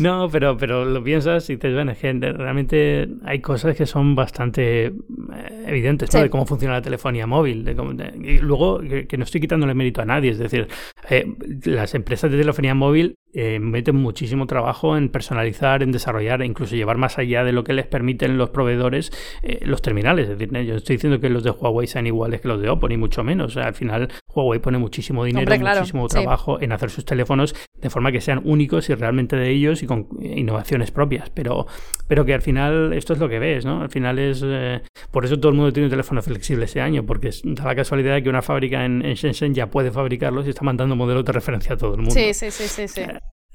no, pero, pero lo piensas y dices, bueno, es que realmente hay cosas que son bastante eh, evidentes, ¿no? De cómo funciona la telefonía móvil. y luego, que, no estoy quitándole mérito a nadie, es decir, eh, las empresas de telefonía móvil eh, meten muchísimo trabajo en personalizar, en desarrollar e incluso llevar más allá de lo que les permiten los proveedores los terminales. Es decir, yo estoy diciendo que los de Huawei sean iguales que los de Oppo, ni mucho menos. al final, Huawei pone muchísimo dinero, muchísimo trabajo en hacer sus teléfonos de forma que sean únicos y realmente de ellos y con innovaciones propias. Pero, pero que al final esto es lo que ves, ¿no? Al final es... Eh, por eso todo el mundo tiene un teléfono flexible ese año, porque da la casualidad de que una fábrica en, Shenzhen ya puede fabricarlos y está mandando modelos de referencia a todo el mundo. Sí, sí, sí, sí. sí.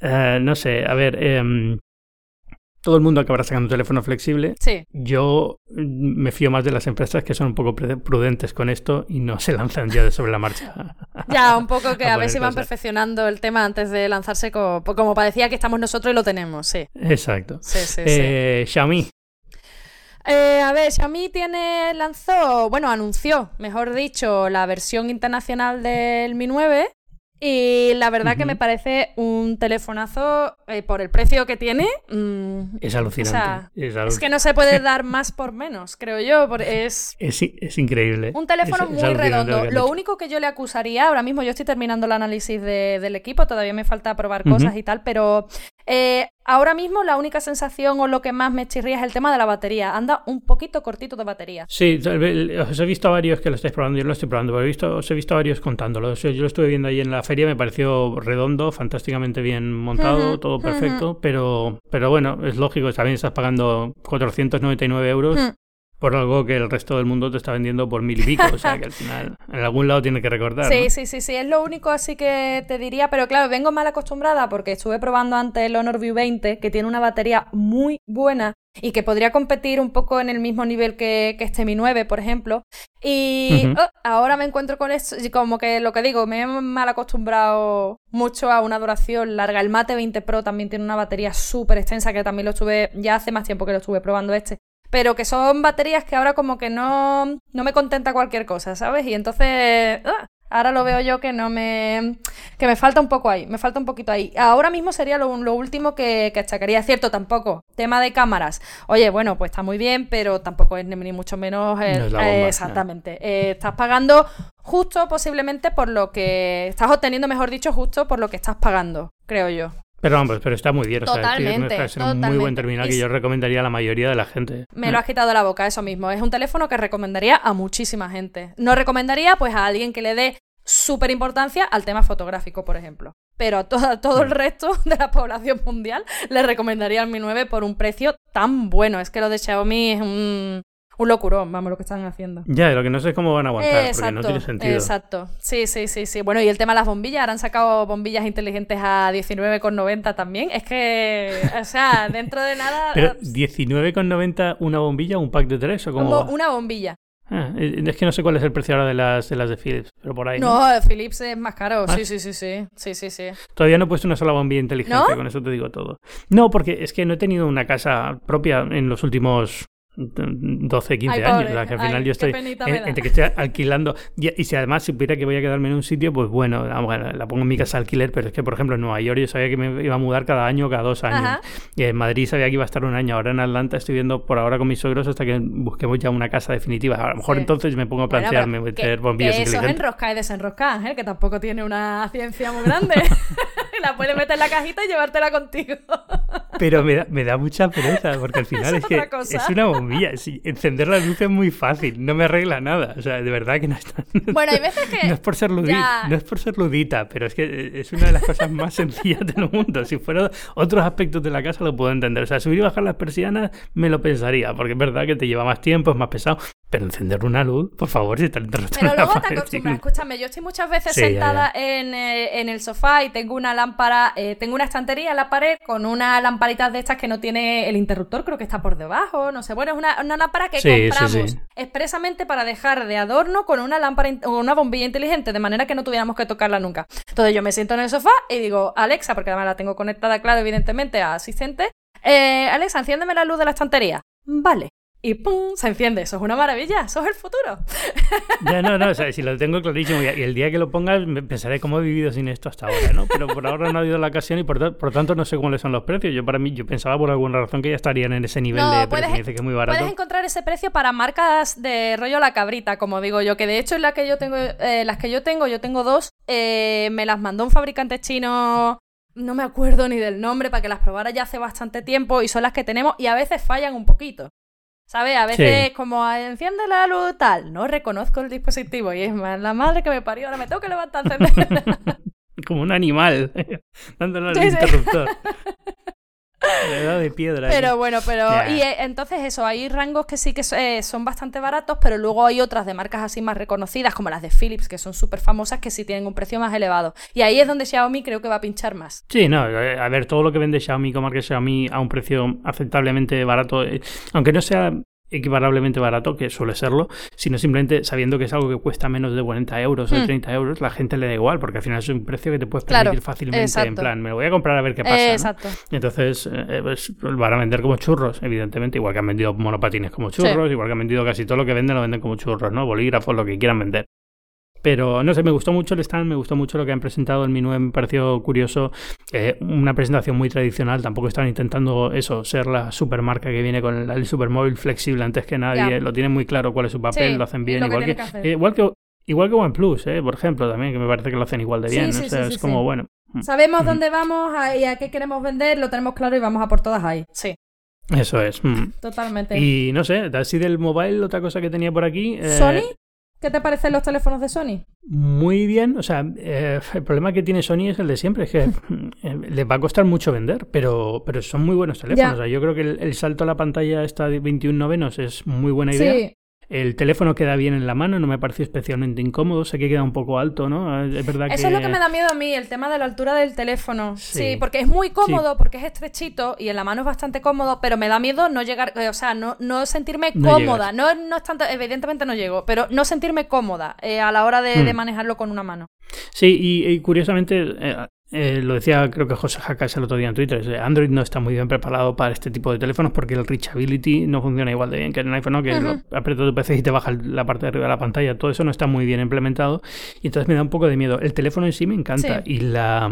Eh, eh, no sé, a ver, em, todo el mundo acabará sacando un teléfono flexible. Sí. Yo mm, me fío más de las empresas que son un poco prudentes con esto y no se lanzan ya de sobre la marcha. ya, un poco que a, ver si van perfeccionando el tema antes de lanzarse como, como parecía que estamos nosotros y lo tenemos, sí. Exacto. Sí, sí, eh, Xiaomi. Eh, a ver, Xiaomi tiene, lanzó, bueno, anunció, mejor dicho, la versión internacional del Mi 9 y la verdad que me parece un telefonazo eh, por el precio que tiene. Mm, es, alucinante, es, que no se puede dar más por menos, creo yo. Es, es, increíble. Un teléfono muy redondo. Lo, único que yo le acusaría, ahora mismo yo estoy terminando el análisis del equipo, todavía me falta probar cosas y tal, pero eh, ahora mismo la única sensación o lo que más me chirría es el tema de la batería. Anda un poquito cortito de batería. Sí, os he visto a varios que lo estáis probando, yo lo estoy probando, pero he visto, os he visto a varios contándolo. Yo lo estuve viendo ahí en la feria, me pareció redondo, fantásticamente bien montado, todo perfecto, pero, pero bueno, es lógico, también estás pagando 499 euros. Mm por algo que el resto del mundo te está vendiendo por mil y pico. O sea que al final en algún lado tiene que recordar. Sí, sí, sí, sí, es lo único así que te diría, pero claro, vengo mal acostumbrada porque estuve probando antes el Honor View 20, que tiene una batería muy buena y que podría competir un poco en el mismo nivel que, este Mi 9, por ejemplo. Y oh, ahora me encuentro con esto, y como que lo que digo, me he mal acostumbrado mucho a una duración larga. El Mate 20 Pro también tiene una batería súper extensa, que también lo estuve, ya hace más tiempo que lo estuve probando este pero que son baterías que ahora como que no, no me contenta cualquier cosa, ¿sabes? Y entonces... Ah, ahora lo veo yo que no me. que me falta un poco ahí, me falta un poquito ahí. Ahora mismo sería lo, último que, que achacaría. Cierto, tampoco. Tema de cámaras. Oye, bueno, pues está muy bien, pero tampoco es ni mucho menos. exactamente. Eh, estás pagando justo, posiblemente, por lo que. Estás obteniendo, mejor dicho, justo por lo que estás pagando, creo yo. Pero vamos, pero está muy bien. Totalmente. O sea, es un muy buen terminal que yo recomendaría a la mayoría de la gente. Me lo has quitado de la boca, eso mismo. Es un teléfono que recomendaría a muchísima gente. No recomendaría, pues, a alguien que le dé súper importancia al tema fotográfico, por ejemplo. Pero a todo, todo el resto de la población mundial le recomendaría el Mi 9 por un precio tan bueno. Es que lo de Xiaomi es un, un locurón, vamos, lo que están haciendo. Ya, lo que no sé es cómo van a aguantar, porque no tiene sentido. Exacto, sí, sí, sí, sí. Bueno, y el tema de las bombillas, ahora han sacado bombillas inteligentes a 19,90 también. Es que, o sea, dentro de nada... ¿Pero 19,90 una bombilla un pack de tres o cómo Una bombilla. Ah, es que no sé cuál es el precio ahora de las de las de Philips, pero por ahí. No, Philips es más caro. Sí, sí, sí, sí, sí, sí, sí. Todavía no he puesto una sola bombilla inteligente, con eso te digo todo. No, porque es que no he tenido una casa propia en los últimos 12, 15 años. O sea, que al final yo estoy entre que estoy alquilando. Y, si además supiera que voy a quedarme en un sitio, pues bueno, la pongo en mi casa alquiler. Pero es que, por ejemplo, en Nueva York yo sabía que me iba a mudar cada año, cada dos años. Y en Madrid sabía que iba a estar un año. Ahora en Atlanta estoy viendo por ahora con mis suegros hasta que busquemos ya una casa definitiva. A lo mejor entonces me pongo a plantearme meter bombillas que Eso es enroscar y desenroscar, ¿eh? que tampoco tiene una ciencia muy grande. la puedes meter en la cajita y llevártela contigo. pero me da, me da mucha pereza, porque al final es, que es una bombilla. encender la luz es muy fácil, no me arregla nada. O sea, de verdad que no está. Bueno, hay veces que. No es por ser ludita, no es por ser ludita, pero es que es una de las cosas más sencillas del mundo. Si fuera otros aspectos de la casa lo puedo entender. O sea, subir y bajar las persianas me lo pensaría, porque es verdad que te lleva más tiempo, es más pesado. Pero encender una luz, por favor, si te Pero luego te acostumbras. Escúchame, yo estoy muchas veces sentada En, eh, en, el sofá y tengo una lámpara, eh, tengo una estantería en la pared con una lamparita de estas que no tiene el interruptor, creo que está por debajo, no sé. Bueno, es una, una lámpara que compramos expresamente para dejar de adorno con una lámpara o una bombilla inteligente, de manera que no tuviéramos que tocarla nunca. Entonces yo me siento en el sofá y digo, Alexa, porque además la tengo conectada, claro, evidentemente, a asistente. Eh, Alexa, enciéndeme la luz de la estantería. Vale y ¡pum! se enciende. Eso es una maravilla, eso es el futuro. Ya, no, no, o sea, si lo tengo clarísimo y el día que lo pongas pensaré cómo he vivido sin esto hasta ahora, ¿no? Pero por ahora no ha habido la ocasión y por, por tanto no sé cuáles son los precios. Yo para mí, yo pensaba por alguna razón que ya estarían en ese nivel de precio, puedes, que es muy barato. Puedes encontrar ese precio para marcas de rollo la cabrita, como digo yo, que de hecho es la que yo tengo, eh, las que yo tengo, yo tengo dos, eh, me las mandó un fabricante chino no me acuerdo ni del nombre para que las probara ya hace bastante tiempo y son las que tenemos y a veces fallan un poquito. ¿Sabes? A veces como enciende la luz tal, no reconozco el dispositivo y es más la madre que me parió, ahora me tengo que levantar como un animal dándole al interruptor. de piedra. Pero bueno, pero. Y eh, entonces, eso, hay rangos que sí que eh, son bastante baratos, pero luego hay otras de marcas así más reconocidas, como las de Philips, que son súper famosas, que sí tienen un precio más elevado. Y ahí es donde Xiaomi creo que va a pinchar más. Sí, no, eh, a ver, todo lo que vende Xiaomi como marca Xiaomi a un precio aceptablemente barato, aunque no sea equiparablemente barato, que suele serlo, sino simplemente sabiendo que es algo que cuesta menos de 40 euros o de 30 hmm. euros, la gente le da igual, porque al final es un precio que te puedes permitir fácilmente. En plan, me lo voy a comprar a ver qué pasa. exacto. Entonces, eh, pues, van a vender como churros, evidentemente, igual que han vendido monopatines como churros, igual que han vendido casi todo lo que venden, lo venden como churros, ¿no? Bolígrafos, lo que quieran vender. Pero no sé, me gustó mucho el stand, me gustó mucho lo que han presentado. En mi 9 me pareció curioso. Eh, una presentación muy tradicional. Tampoco están intentando eso, ser la supermarca que viene con el, supermóvil flexible antes que nadie. Lo tienen muy claro cuál es su papel, lo hacen bien. igual, que, eh, igual que igual que OnePlus, eh, por ejemplo, también, que me parece que lo hacen igual de bien. es como bueno. Mm. Sabemos dónde vamos y a qué queremos vender, lo tenemos claro y vamos a por todas ahí. Sí. Eso es. Mm. Totalmente. Y no sé, así del mobile, otra cosa que tenía por aquí. ¿Sony? ¿Qué te parecen los teléfonos de Sony? Muy bien, o sea, eh, el problema que tiene Sony es el de siempre, es que eh, les va a costar mucho vender, pero, pero son muy buenos teléfonos. O sea, yo creo que el, salto a la pantalla esta de 21 novenos es muy buena idea. Sí. El teléfono queda bien en la mano, no me pareció especialmente incómodo, sé que queda un poco alto, ¿no? Es verdad Eso es lo que me da miedo a mí, el tema de la altura del teléfono. Sí, porque es muy cómodo, porque es estrechito y en la mano es bastante cómodo, pero me da miedo no llegar, eh, o sea, no, no sentirme cómoda. No, no es tanto, evidentemente no llego, pero no sentirme cómoda eh, a la hora de, hmm. manejarlo con una mano. Sí, y, curiosamente, eh, eh, lo decía creo que José Jacas el otro día en Twitter, Android no está muy bien preparado para este tipo de teléfonos porque el reachability no funciona igual de bien que en el iPhone, ¿no? que aprietas tu PC y te baja la parte de arriba de la pantalla, todo eso no está muy bien implementado y entonces me da un poco de miedo. El teléfono en sí me encanta y la,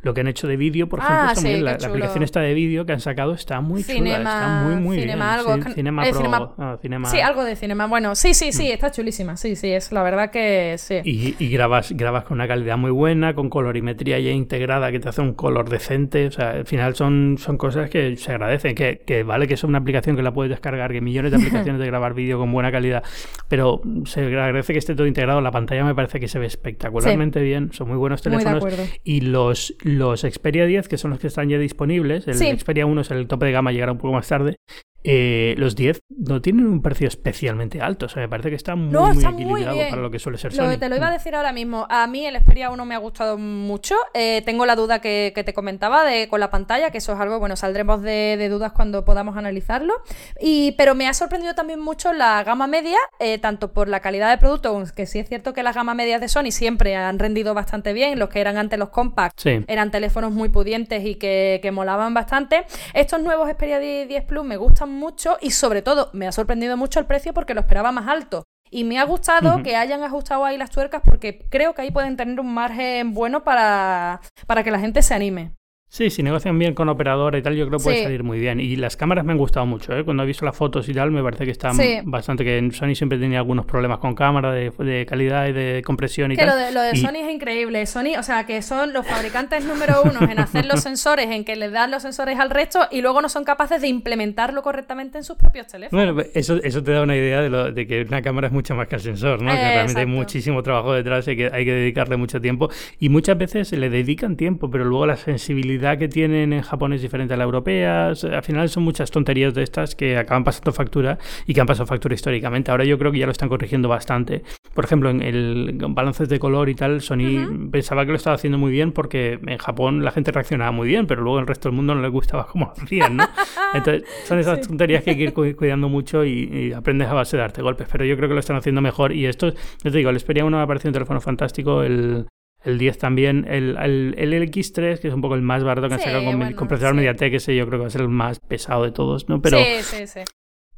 lo que han hecho de vídeo, por ejemplo, ah, la, aplicación esta de vídeo que han sacado está muy chula, está muy muy bien. Algo, cinema, eh, ah, cinema, Sí, algo de cinema. Bueno, sí, sí, sí, mm. está chulísima. Sí, sí, es la verdad que sí. Y, grabas, grabas con una calidad muy buena, con colorimetría ya integrada que te hace un color decente. O sea, al final son, son cosas que se agradecen. Que, que vale que es una aplicación que la puedes descargar, que millones de aplicaciones de grabar vídeo con buena calidad, pero se agradece que esté todo integrado. La pantalla me parece que se ve espectacularmente bien. Son muy buenos teléfonos. y los los Xperia 10, que son los que están ya disponibles, el Xperia 1 es el tope de gama, llegará un poco más tarde, eh, los 10 no tienen un precio especialmente alto. O sea, me parece que está muy, muy equilibrado para lo que suele ser Sony. te lo iba a decir ahora mismo. A mí el Xperia 1 me ha gustado mucho. Eh, tengo la duda que, te comentaba de con la pantalla, que eso es algo, bueno, saldremos de, dudas cuando podamos analizarlo. Y, pero me ha sorprendido también mucho la gama media, eh, tanto por la calidad de producto, que sí es cierto que las gamas medias de Sony siempre han rendido bastante bien. Los que eran antes los compacts eran teléfonos muy pudientes y que, que molaban bastante. Estos nuevos Xperia 10 Plus me gustan mucho y sobre todo me ha sorprendido mucho el precio porque lo esperaba más alto. Y me ha gustado que hayan ajustado ahí las tuercas porque creo que ahí pueden tener un margen bueno para, para que la gente se anime. Sí, si negocian bien con operadora y tal, yo creo que puede salir muy bien. Y las cámaras me han gustado mucho, ¿eh? Cuando he visto las fotos y tal, me parece que están bastante... Que Sony siempre tenía algunos problemas con cámara de, calidad y de compresión y tal. Lo de, lo de Sony es increíble. Sony, o sea, que son los fabricantes número uno en hacer los sensores, en que les dan los sensores al resto y luego no son capaces de implementarlo correctamente en sus propios teléfonos. Bueno, pues eso, eso te da una idea de, lo, de que una cámara es mucho más que el sensor, ¿no? que realmente hay muchísimo trabajo detrás y que hay que dedicarle mucho tiempo. Y muchas veces le dedican tiempo, pero luego la sensibilidad que tienen en Japón es diferente a la europea. Al final son muchas tonterías de estas que acaban pasando factura y que han pasado factura históricamente. Ahora yo creo que ya lo están corrigiendo bastante. Por ejemplo, en el balances de color y tal, Sony pensaba que lo estaba haciendo muy bien porque en Japón la gente reaccionaba muy bien, pero luego el resto del mundo no le gustaba cómo hacían, ¿no? Entonces son esas tonterías que hay que ir cuidando mucho y, aprendes a base de darte golpes. Pero yo creo que lo están haciendo mejor y esto, les digo, el Xperia 1 me ha parecido un teléfono fantástico. El, el 10 también, el, el, el, X3, que es un poco el más barato que han sacado con, con procesador Mediatek, ese yo creo que va a ser el más pesado de todos, ¿no? Pero, sí, sí, sí.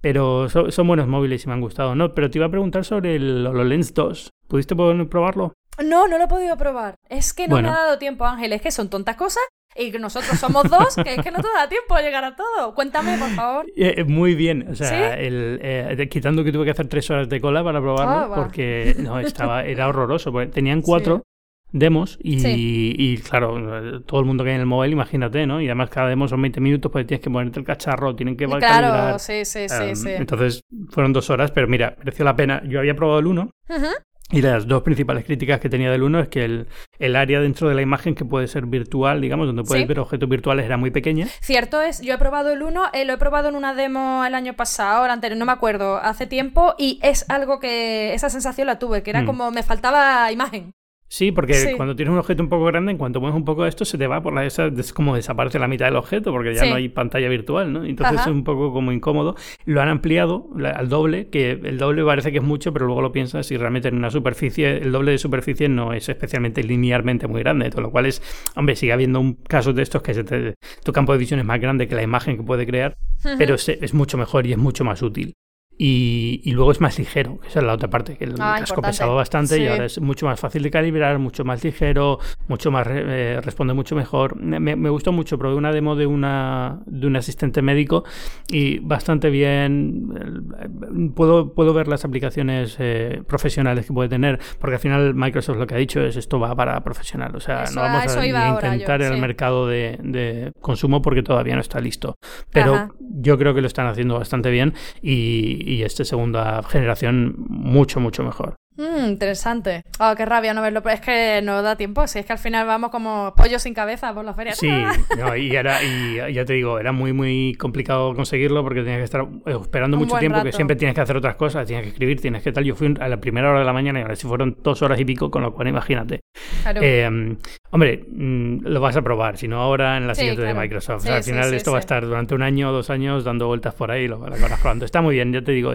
Pero son, buenos móviles y me han gustado, ¿no? Pero te iba a preguntar sobre el HoloLens 2. ¿Pudiste probarlo? No, no lo he podido probar. Es que no me ha dado tiempo, Ángel. Es que son tontas cosas y nosotros somos dos, que es que no te da tiempo a llegar a todo. Cuéntame, por favor. Eh, muy bien, o sea, el, eh, quitando que tuve que hacer tres horas de cola para probarlo, ah, porque no, estaba, era horroroso. Tenían cuatro, demos y, claro, todo el mundo que hay en el móvil, imagínate, ¿no? Y además cada demo son 20 minutos, pues tienes que ponerte el cacharro, tienen que Claro, sí, sí, sí, em, sí. Entonces fueron dos horas, pero mira, mereció la pena. Yo había probado el 1 y las dos principales críticas que tenía del 1 es que el, el, área dentro de la imagen que puede ser virtual, digamos, donde puedes ver objetos virtuales era muy pequeña. Cierto es, yo he probado el 1, eh, lo he probado en una demo el año pasado, el anterior, no me acuerdo, hace tiempo, y es algo que esa sensación la tuve, que era mm. como me faltaba imagen. Sí, porque cuando tienes un objeto un poco grande, en cuanto mueves un poco esto, se te va por la esa, es como desaparece la mitad del objeto, porque ya no hay pantalla virtual, ¿no? Entonces es un poco como incómodo. Lo han ampliado al doble, que el doble parece que es mucho, pero luego lo piensas y realmente en una superficie, el doble de superficie no es especialmente linealmente muy grande, todo lo cual es, hombre, sigue habiendo un caso de estos que se tu campo de visión es más grande que la imagen que puede crear, pero es mucho mejor y es mucho más útil. Y, luego es más ligero, que esa es la otra parte, que el ah, casco pesaba bastante y ahora es mucho más fácil de calibrar, mucho más ligero, mucho más eh, responde mucho mejor. Me, gustó mucho, probé una demo de una de un asistente médico y bastante bien. Puedo, puedo ver las aplicaciones eh, profesionales que puede tener, porque al final Microsoft lo que ha dicho es esto va para profesional, o sea, no vamos a, intentar el mercado de, consumo porque todavía no está listo. Pero yo creo que lo están haciendo bastante bien y y esta segunda generación mucho, mucho mejor. Mm, interesante. Oh, qué rabia no verlo, pero es que no da tiempo. Si es que al final vamos como pollos sin cabeza por la feria. Sí, y, era, y ya te digo, era muy, muy complicado conseguirlo porque tenías que estar esperando mucho tiempo, que siempre tienes que hacer otras cosas, tienes que escribir, tienes que tal. Yo fui a la primera hora de la mañana y ahora si fueron dos horas y pico, con lo cual imagínate. Em, hombre, mm, lo vas a probar, si no ahora en la siguiente de Microsoft. al final esto va a estar durante un año o dos años dando vueltas por ahí, lo, lo vas probando. Está muy bien, ya te digo,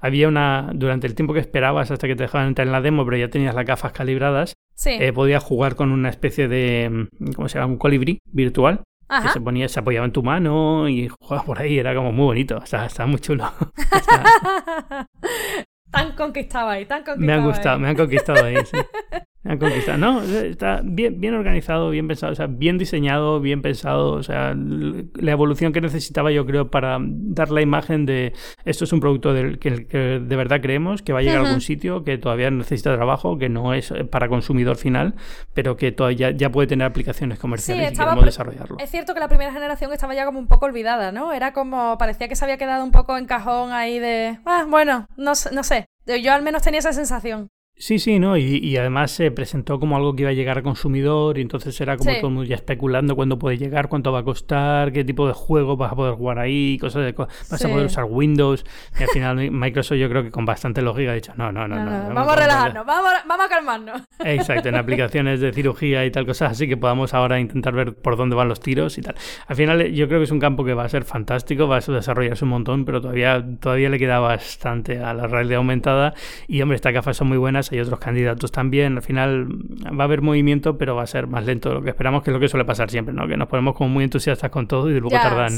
había una, durante el tiempo que esperabas hasta que te dejaban entrar en la demo, pero ya tenías las gafas calibradas, eh, podías jugar con una especie de, mm, ¿cómo se llama? Un colibrí virtual. Que se ponía, se apoyaba en tu mano y jugabas por ahí, era como muy bonito, o sea, estaba muy chulo. tan conquistado ahí, tan conquistado. Me han gustado, me han conquistado ahí, sí. Han conquistado. No, está bien, bien organizado, bien pensado, o sea, bien diseñado, bien pensado. O sea, la evolución que necesitaba yo creo para dar la imagen de esto es un producto del que, de verdad creemos que va a llegar a algún sitio, que todavía necesita trabajo, que no es para consumidor final, pero que todavía ya puede tener aplicaciones comerciales y queremos desarrollarlo. Es cierto que la primera generación estaba ya como un poco olvidada, ¿no? Era como, parecía que se había quedado un poco en cajón ahí de, ah, bueno, no, no sé. Yo al menos tenía esa sensación. Sí, sí, ¿no? Y, además se presentó como algo que iba a llegar al consumidor y entonces era como todo el mundo ya especulando cuándo puede llegar, cuánto va a costar, qué tipo de juego vas a poder jugar ahí, cosas de... Vas a poder usar Windows. Y al final Microsoft yo creo que con bastante lógica ha dicho, no, no, no, no. vamos, a relajarnos, vamos, a calmarnos. Exacto, en aplicaciones de cirugía y tal cosas así que podamos ahora intentar ver por dónde van los tiros y tal. Al final yo creo que es un campo que va a ser fantástico, va a desarrollarse un montón, pero todavía, todavía le queda bastante a la realidad aumentada y hombre, estas gafas son muy buenas hay otros candidatos también. Al final va a haber movimiento, pero va a ser más lento de lo que esperamos, que es lo que suele pasar siempre, ¿no? Que nos ponemos como muy entusiastas con todo y luego tardan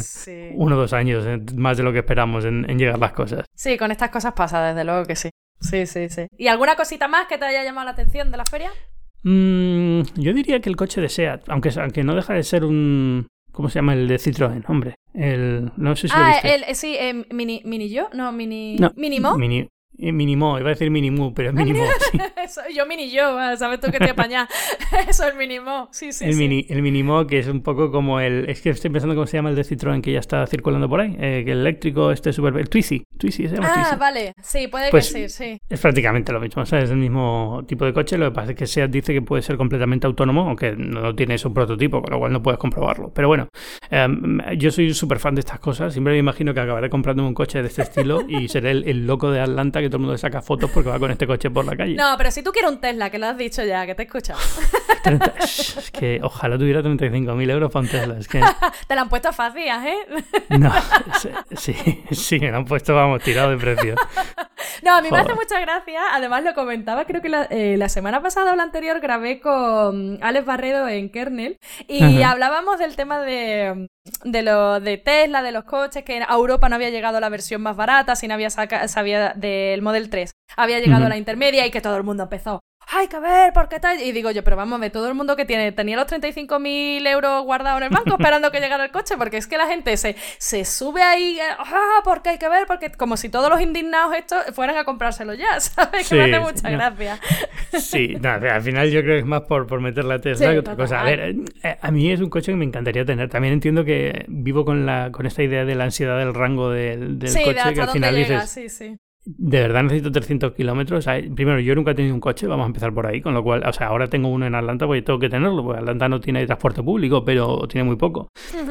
uno o dos años más de lo que esperamos en, llegar las cosas. Sí, con estas cosas pasa, desde luego que sí. Sí, sí, sí. ¿Y alguna cosita más que te haya llamado la atención de la feria? Mm, yo diría que el coche de SEAT, aunque, aunque no deja de ser un, ¿Cómo se llama el de Citroën? Hombre, el no sé si ah, lo viste. el sí, eh, mini mini yo, no mini no, minimo. Mini eh, Minimo, iba a decir Minimu, pero es Minimo. yo mini yo, ah, sabes tú que te apañas. Eso, el Minimo. Sí, sí. El, sí. Mini, el Minimo, que es un poco como el. Es que estoy pensando cómo se llama el de Citroën que ya está circulando por ahí. Eh, que el eléctrico, este super. El Twizy. Twizy se llama Ah, vale. Sí, puede que pues sí, sí. Es prácticamente lo mismo. O sea, es el mismo tipo de coche. Lo que pasa es que SEAT dice que puede ser completamente autónomo, aunque no tiene su prototipo, con lo cual no puedes comprobarlo. Pero bueno, em, yo soy súper fan de estas cosas. Siempre me imagino que acabaré comprando un coche de este estilo y seré el, el loco de Atlanta que todo el mundo saca fotos porque va con este coche por la calle. No, pero si tú quieres un Tesla, que lo has dicho ya, que te he escuchado. es que ojalá tuviera 35.000 euros para un Tesla. Es que... te lo han puesto fácil, ¿eh? no, sí, sí, me lo han puesto, vamos, tirado de precio. No, a mí me hace mucha gracia. Además, lo comentaba, creo que la, eh, la, semana pasada o la anterior grabé con Alex Barredo en Kernel y hablábamos del tema de, de, lo, de Tesla, de los coches, que a Europa no había llegado la versión más barata, si no había sabía del Model 3, había llegado la intermedia y que todo el mundo empezó. Hay que ver, ¿por qué tal? Y digo yo, pero vamos, de todo el mundo que tiene, tenía los 35.000 euros guardados en el banco esperando que llegara el coche, porque es que la gente se, se sube ahí, ah, porque hay que ver, porque como si todos los indignados estos fueran a comprárselo ya, ¿sabes? que me hace mucha gracia. Sí, al final yo creo que es más por, por meter la Tesla que otra cosa. A ver, eh, a mí es un coche que me encantaría tener. También entiendo que vivo con, la, con esta idea de la ansiedad del rango del, del coche, que al final dices, sí, sí de verdad necesito 300 kilómetros. Primero, yo nunca he tenido un coche, vamos a empezar por ahí, con lo cual, o sea, ahora tengo uno en Atlanta, pues tengo que tenerlo, porque Atlanta no tiene transporte público, pero tiene muy poco.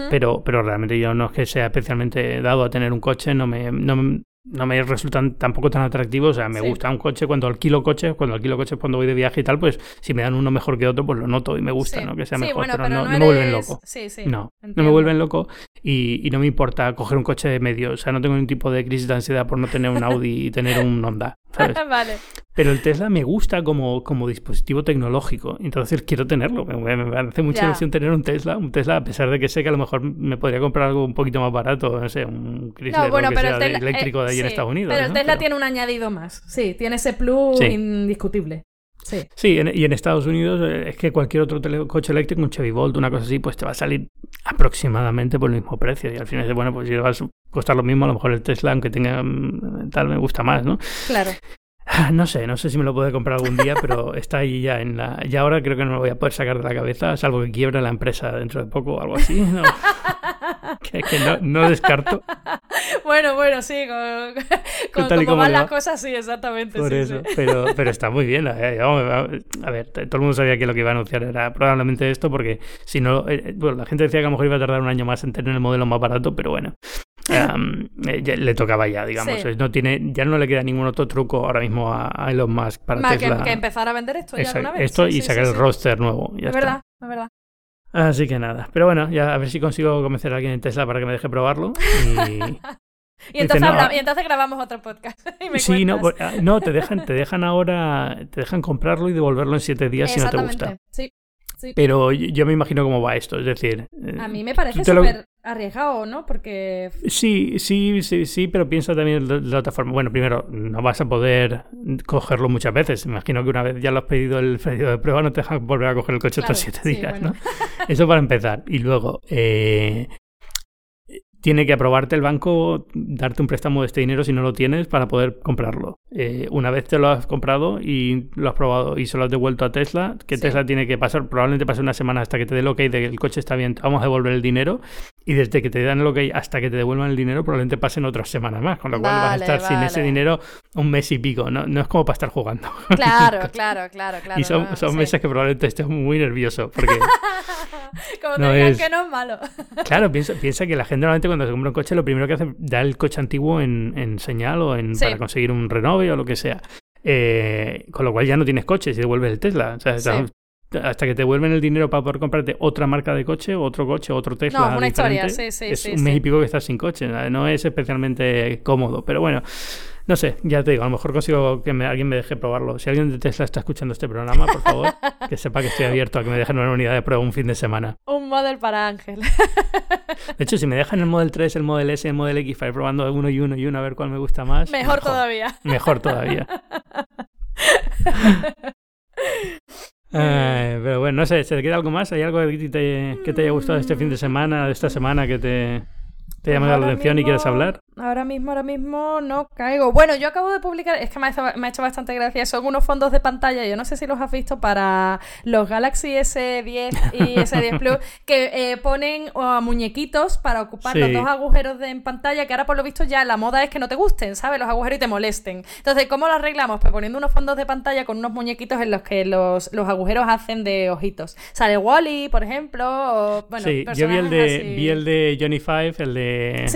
pero, pero realmente yo no es que sea especialmente dado a tener un coche, no me, no, no me resultan tampoco tan atractivos. O sea, me gusta un coche cuando alquilo coches, cuando alquilo coches cuando voy de viaje y tal, pues si me dan uno mejor que otro, pues lo noto y me gusta, ¿no? Que sea mejor, pero, no, me vuelven loco. no, no me vuelven loco y, y, no me importa coger un coche de medio. O sea, no tengo ningún tipo de crisis de ansiedad por no tener un Audi y tener un Honda. vale. Pero el Tesla me gusta como, como dispositivo tecnológico, entonces quiero tenerlo. Me, me hace mucha ilusión tener un Tesla, un Tesla, a pesar de que sé que a lo mejor me podría comprar algo un poquito más barato, no sé, un Chrysler no, que sea eléctrico de ahí en Estados Unidos. Pero el Tesla tiene un añadido más, sí, tiene ese plus indiscutible. Sí, sí y en Estados Unidos eh, es que cualquier otro coche eléctrico, un Chevy Volt, una cosa así, pues te va a salir aproximadamente por el mismo precio. Y al final bueno, pues a costar lo mismo, a lo mejor el Tesla, aunque tenga mm, tal, me gusta más, ¿no? Claro. Ah, no sé, no sé si me lo puedo comprar algún día, pero está ahí ya en la. Y ahora creo que no me voy a poder sacar de la cabeza, salvo que quiebre la empresa dentro de poco o algo así. No. que, no, descarto. Bueno, bueno, sí, con, como van las cosas, sí, exactamente. Por eso, Pero, pero está muy bien. Eh, a ver, todo el mundo sabía que lo que iba a anunciar era probablemente esto, porque si no, eh, bueno, la gente decía que a lo mejor iba a tardar un año más en tener el modelo más barato, pero bueno, eh, le tocaba ya, digamos. No tiene, ya no le queda ningún otro truco ahora mismo a, Elon Musk para Más Que, empezar a vender esto ya una vez. Esto y sacar el roster nuevo. es verdad, es verdad. Así que nada. Pero bueno, ya a ver si consigo convencer a alguien en Tesla para que me deje probarlo. Y... entonces, grabamos otro podcast. sí, no, ah, no, te dejan, te dejan ahora, te dejan comprarlo y devolverlo en siete días si no te gusta. Sí. Pero yo me imagino cómo va esto, es decir... A mí me parece súper arriesgado, ¿no? Porque... Sí, sí, sí, sí, pero piensa también de la otra forma. Bueno, primero, no vas a poder cogerlo muchas veces. Imagino que una vez ya lo has pedido el periodo de prueba, no te dejan volver a coger el coche otros siete días, ¿no? Eso para empezar. Y luego, eh, tiene que aprobarte el banco, darte un préstamo de este dinero si no lo tienes para poder comprarlo. Eh, una vez te lo has comprado y lo has probado y se lo has devuelto a Tesla, que Tesla tiene que pasar, probablemente pase una semana hasta que te dé el ok de que el coche está bien, vamos a devolver el dinero. Y desde que te dan el ok hasta que te devuelvan el dinero, probablemente pasen otras semanas más, con lo cual vas a estar sin ese dinero un mes y pico. No, no es como para estar jugando. Claro, claro, claro, claro. Y son, son meses que probablemente estés muy nervioso. Porque como te digan que no es malo. claro, piensa, piensa que la gente normalmente cuando se compra un coche, lo primero que hace es dar el coche antiguo en, en señal o en, para conseguir un renove o lo que sea. Eh, con lo cual ya no tienes coche si devuelves el Tesla. O sea, hasta que te vuelven el dinero para poder comprarte otra marca de coche, otro coche, otro Tesla. No, una historia, sí, sí. Es sí, un mes y pico que estás sin coche. No es especialmente cómodo. Pero bueno, no sé, ya te digo, a lo mejor consigo que alguien me deje probarlo. Si alguien de Tesla está escuchando este programa, por favor, que sepa que estoy abierto a que me dejen una unidad de prueba un fin de semana. Un Model para Ángel. De hecho, si me dejan el Model 3, el Model S y el Model X para ir probando uno y uno y uno a ver cuál me gusta más. Mejor, todavía. Mejor todavía. pero bueno, no sé, ¿se te queda algo más? ¿Hay algo que te, que te haya gustado este fin de semana, de esta semana que te, ¿Te llama la atención y quieres hablar? Ahora mismo, ahora mismo no caigo. Bueno, yo acabo de publicar, es que me ha, hecho, bastante gracia, son unos fondos de pantalla, yo no sé si los has visto para los Galaxy S10 y S10 Plus, que eh, ponen muñequitos para ocupar los dos agujeros de, en pantalla, que ahora por lo visto ya la moda es que no te gusten, ¿sabes? Los agujeros y te molesten. Entonces, ¿cómo lo arreglamos? Pues poniendo unos fondos de pantalla con unos muñequitos en los que los, agujeros hacen de ojitos. Sale Wally, por ejemplo, o, bueno, Sí, yo vi el, de, vi el de Johnny Five, el de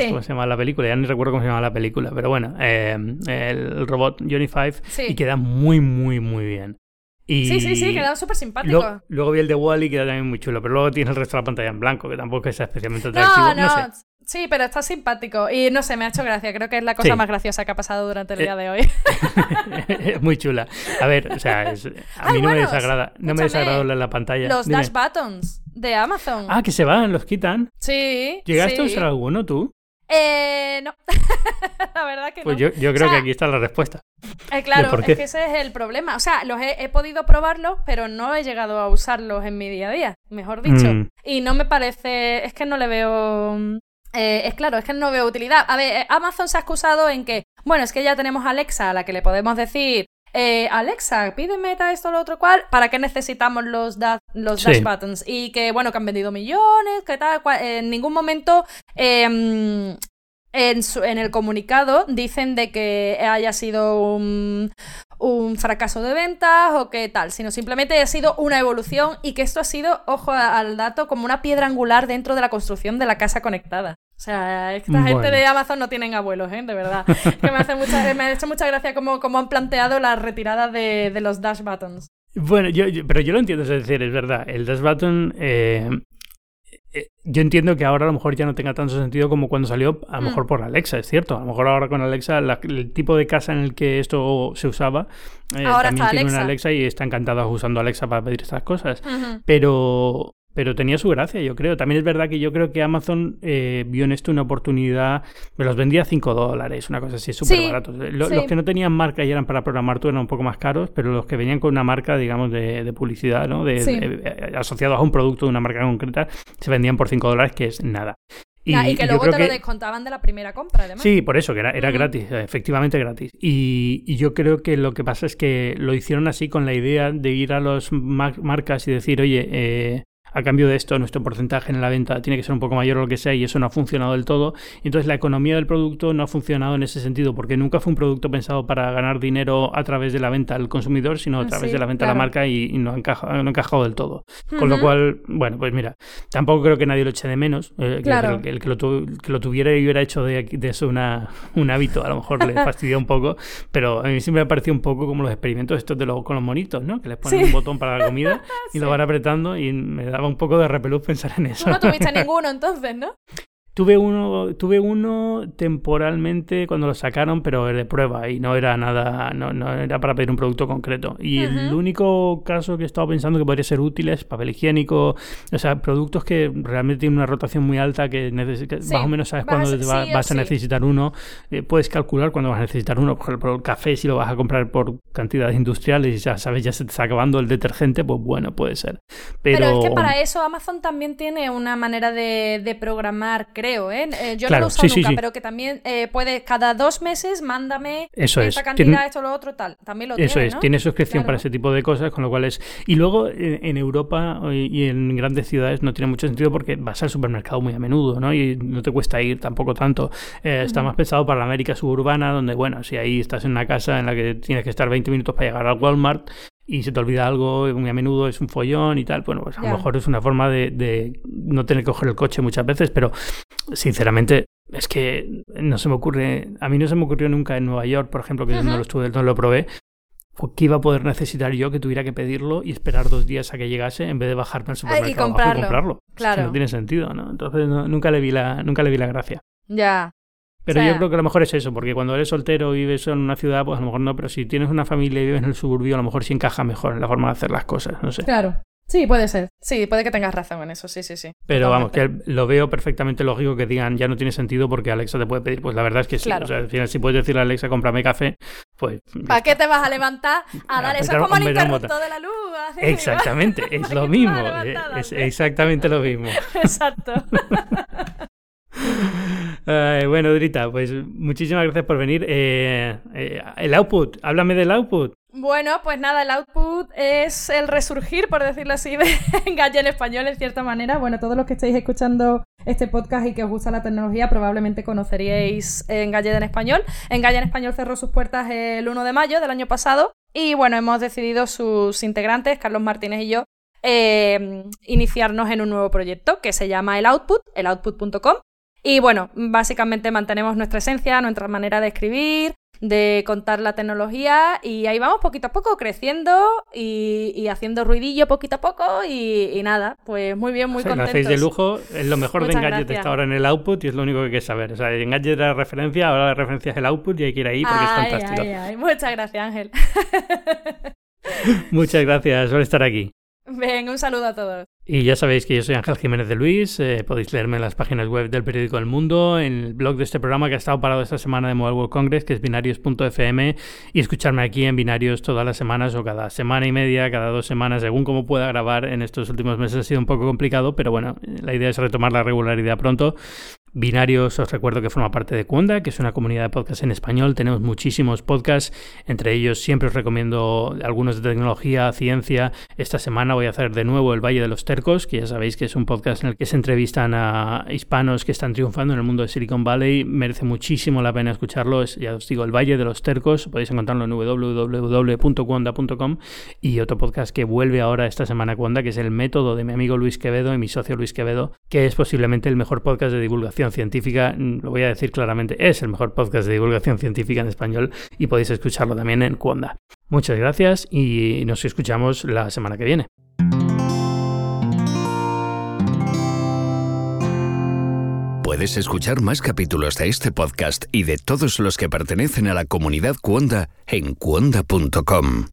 ¿Cómo se llama la película? Ya ni recuerdo cómo se llama la película, pero bueno, eh, el robot Johnny Five y queda muy, muy, muy bien. Y sí, sí, sí, queda súper simpático. Luego, vi el de Wally, -E, queda también muy chulo, pero luego tienes el resto de la pantalla en blanco, que tampoco es especialmente atractivo. No, no, Sí, pero está simpático. Y no sé, me ha hecho gracia. Creo que es la cosa más graciosa que ha pasado durante el día de hoy. es muy chula. A ver, o sea, a mí no me desagrada. No me desagrada la pantalla. Los Dash Buttons de Amazon. Ah, que se van, los quitan. Sí. ¿Llegaste a usar alguno tú? Eh, no, la verdad que pues no. Pues yo, creo que aquí está la respuesta. Eh, claro, es que ese es el problema. O sea, los he, podido probarlos, pero no he llegado a usarlos en mi día a día, mejor dicho. Mm. Y no me parece, es que no le veo... Eh, es claro, es que no veo utilidad. A ver, eh, Amazon se ha excusado en que, bueno, es que ya tenemos a Alexa a la que le podemos decir, eh, Alexa, pídeme esto, lo otro, cual, ¿para qué necesitamos los, los dash buttons? Y que, bueno, que han vendido millones, que tal, en ningún momento em, en, el comunicado dicen de que haya sido un, fracaso de ventas o qué tal, sino simplemente ha sido una evolución y que esto ha sido, ojo al dato, como una piedra angular dentro de la construcción de la casa conectada. O sea, esta gente de Amazon no tienen abuelos, ¿eh? De verdad. Que me hace mucha, me ha hecho mucha gracia cómo, han planteado la retirada de, los dash buttons. Bueno, yo, pero yo lo entiendo, es decir, es verdad. El dash button eh, yo entiendo que ahora a lo mejor ya no tenga tanto sentido como cuando salió, a lo mejor mm. por Alexa, es cierto. A lo mejor ahora con Alexa, el tipo de casa en el que esto se usaba, eh, también tiene una Alexa y está encantado usando Alexa para pedir estas cosas. Pero pero tenía su gracia, yo creo. También es verdad que yo creo que Amazon eh, vio en esto una oportunidad, me los vendía a 5 dólares, una cosa así, súper barato. Los que no tenían marca y eran para programar tú eran un poco más caros, pero los que venían con una marca, digamos, de, publicidad, ¿no? De, eh, asociados a un producto de una marca concreta, se vendían por 5 dólares, que es nada. Y, que luego te lo descontaban de la primera compra, además. Sí, por eso, que era, era gratis, efectivamente gratis. Y, y, yo creo que lo que pasa es que lo hicieron así con la idea de ir a las marcas y decir, oye, eh, a cambio de esto nuestro porcentaje en la venta tiene que ser un poco mayor o lo que sea y eso no ha funcionado del todo. Entonces la economía del producto no ha funcionado en ese sentido porque nunca fue un producto pensado para ganar dinero a través de la venta al consumidor, sino a ah, través de la venta a la marca y, no, ha encajado, no encajado del todo. Con lo cual, bueno, pues mira, tampoco creo que nadie lo eche de menos. Eh, claro. que, el, que, lo que, lo tuviera y hubiera hecho de, de eso una, un hábito, a lo mejor le fastidia un poco, pero a mí siempre me ha parecido un poco como los experimentos estos de los, con los monitos, ¿no? Que les ponen un botón para la comida y lo van apretando y me daba un poco de repelús pensar en eso. no tuviste ninguno entonces, ¿no? Tuve uno, tuve uno temporalmente cuando lo sacaron, pero de prueba y no era nada, no, no era para pedir un producto concreto. Y el único caso que he estado pensando que podría ser útil es papel higiénico, o sea, productos que realmente tienen una rotación muy alta, que, más o menos sabes cuándo vas a necesitar uno. Eh, puedes calcular cuándo vas a necesitar uno. Por ejemplo, el café, si lo vas a comprar por cantidades industriales y ya sabes, ya se te está acabando el detergente, pues bueno, puede ser. Pero, es que para eso Amazon también tiene una manera de, de programar, creo ¿eh? ¿eh? yo no lo he usado nunca, pero que también eh, puede, cada dos meses, mándame eso esta cantidad, esto, lo otro, tal. También lo Eso es, tiene suscripción para ese tipo de cosas, con lo cual es... Y luego en, Europa y en grandes ciudades no tiene mucho sentido porque vas al supermercado muy a menudo, ¿no? Y no te cuesta ir tampoco tanto. Eh, está más pensado para la América suburbana, donde, bueno, si ahí estás en una casa en la que tienes que estar 20 minutos para llegar al Walmart, y se te olvida algo, muy a menudo es un follón y tal, bueno, pues a lo mejor es una forma de, no tener que coger el coche muchas veces, pero sinceramente es que no se me ocurre, a mí no se me ocurrió nunca en Nueva York, por ejemplo, que no lo estuve, no lo probé, pues, ¿qué iba a poder necesitar yo que tuviera que pedirlo y esperar dos días a que llegase en vez de bajarme al supermercado y comprarlo? Claro. no tiene sentido, ¿no? Entonces nunca le vi la nunca le vi la gracia. Ya. Pero yo creo que a lo mejor es eso, porque cuando eres soltero y vives en una ciudad, pues a lo mejor no, pero si tienes una familia y vives en el suburbio, a lo mejor sí encaja mejor en la forma de hacer las cosas, no sé. Claro. Sí, puede ser. Sí, puede que tengas razón en eso, sí, sí, sí. Pero vamos, que lo veo perfectamente lógico que digan ya no tiene sentido porque Alexa te puede pedir. Pues la verdad es que sí. O sea, al final, si puedes decirle a Alexa, cómprame café, pues. ¿Para qué te vas a levantar a dar eso? Es como el interruptor de la luz. Exactamente, es lo mismo. Es exactamente lo mismo. Exacto. Bueno, Drita, pues muchísimas gracias por venir. Eh, eh, el output, háblame del output. Bueno, pues nada, el output es el resurgir, por decirlo así, de en español, en cierta manera. Bueno, todos los que estéis escuchando este podcast y que os gusta la tecnología, probablemente conoceríais Engalle en español. Engalle en español cerró sus puertas el 1 de mayo del año pasado. Y bueno, hemos decidido sus integrantes, Carlos Martínez y yo, eh, iniciarnos en un nuevo proyecto que se llama el Output, el output.com. Y bueno, básicamente mantenemos nuestra esencia, nuestra manera de escribir, de contar la tecnología y ahí vamos poquito a poco creciendo y, haciendo ruidillo poquito a poco y, nada, pues muy bien, muy o Lo hacéis de lujo, es lo mejor de Engadget está ahora en el output y es lo único que hay que saber. O sea, Engadget era la referencia, ahora la referencia es el output y hay que ir ahí porque es fantástico. Muchas gracias, Ángel. Muchas gracias por estar aquí. Ven, un saludo a todos. Y ya sabéis que yo soy Ángel Jiménez de Luis, eh, podéis leerme en las páginas web del periódico El Mundo, en el blog de este programa que ha estado parado esta semana de Mobile World Congress, que es binarios.fm, y escucharme aquí en Binarios todas las semanas o cada semana y media, cada dos semanas, según como pueda grabar en estos últimos meses ha sido un poco complicado, pero bueno, la idea es retomar la regularidad pronto. Binarios, os recuerdo que forma parte de Cuonda, que es una comunidad de podcasts en español. Tenemos muchísimos podcasts, entre ellos siempre os recomiendo algunos de tecnología, ciencia. Esta semana voy a hacer de nuevo El Valle de los Tercos, que ya sabéis que es un podcast en el que se entrevistan a hispanos que están triunfando en el mundo de Silicon Valley. Merece muchísimo la pena escucharlo. Es, ya os digo, El Valle de los Tercos. Podéis encontrarlo en www.cuonda.com. Y otro podcast que vuelve ahora esta semana a que es El Método de mi amigo Luis Quevedo y mi socio Luis Quevedo, que es posiblemente el mejor podcast de divulgación científica, mm, lo voy a decir claramente, es el mejor podcast de divulgación científica en español y podéis escucharlo también en Cuonda. Muchas gracias y nos escuchamos la semana que viene. Puedes escuchar más capítulos de este podcast y de todos los que pertenecen a la comunidad Cuonda en cuonda.com.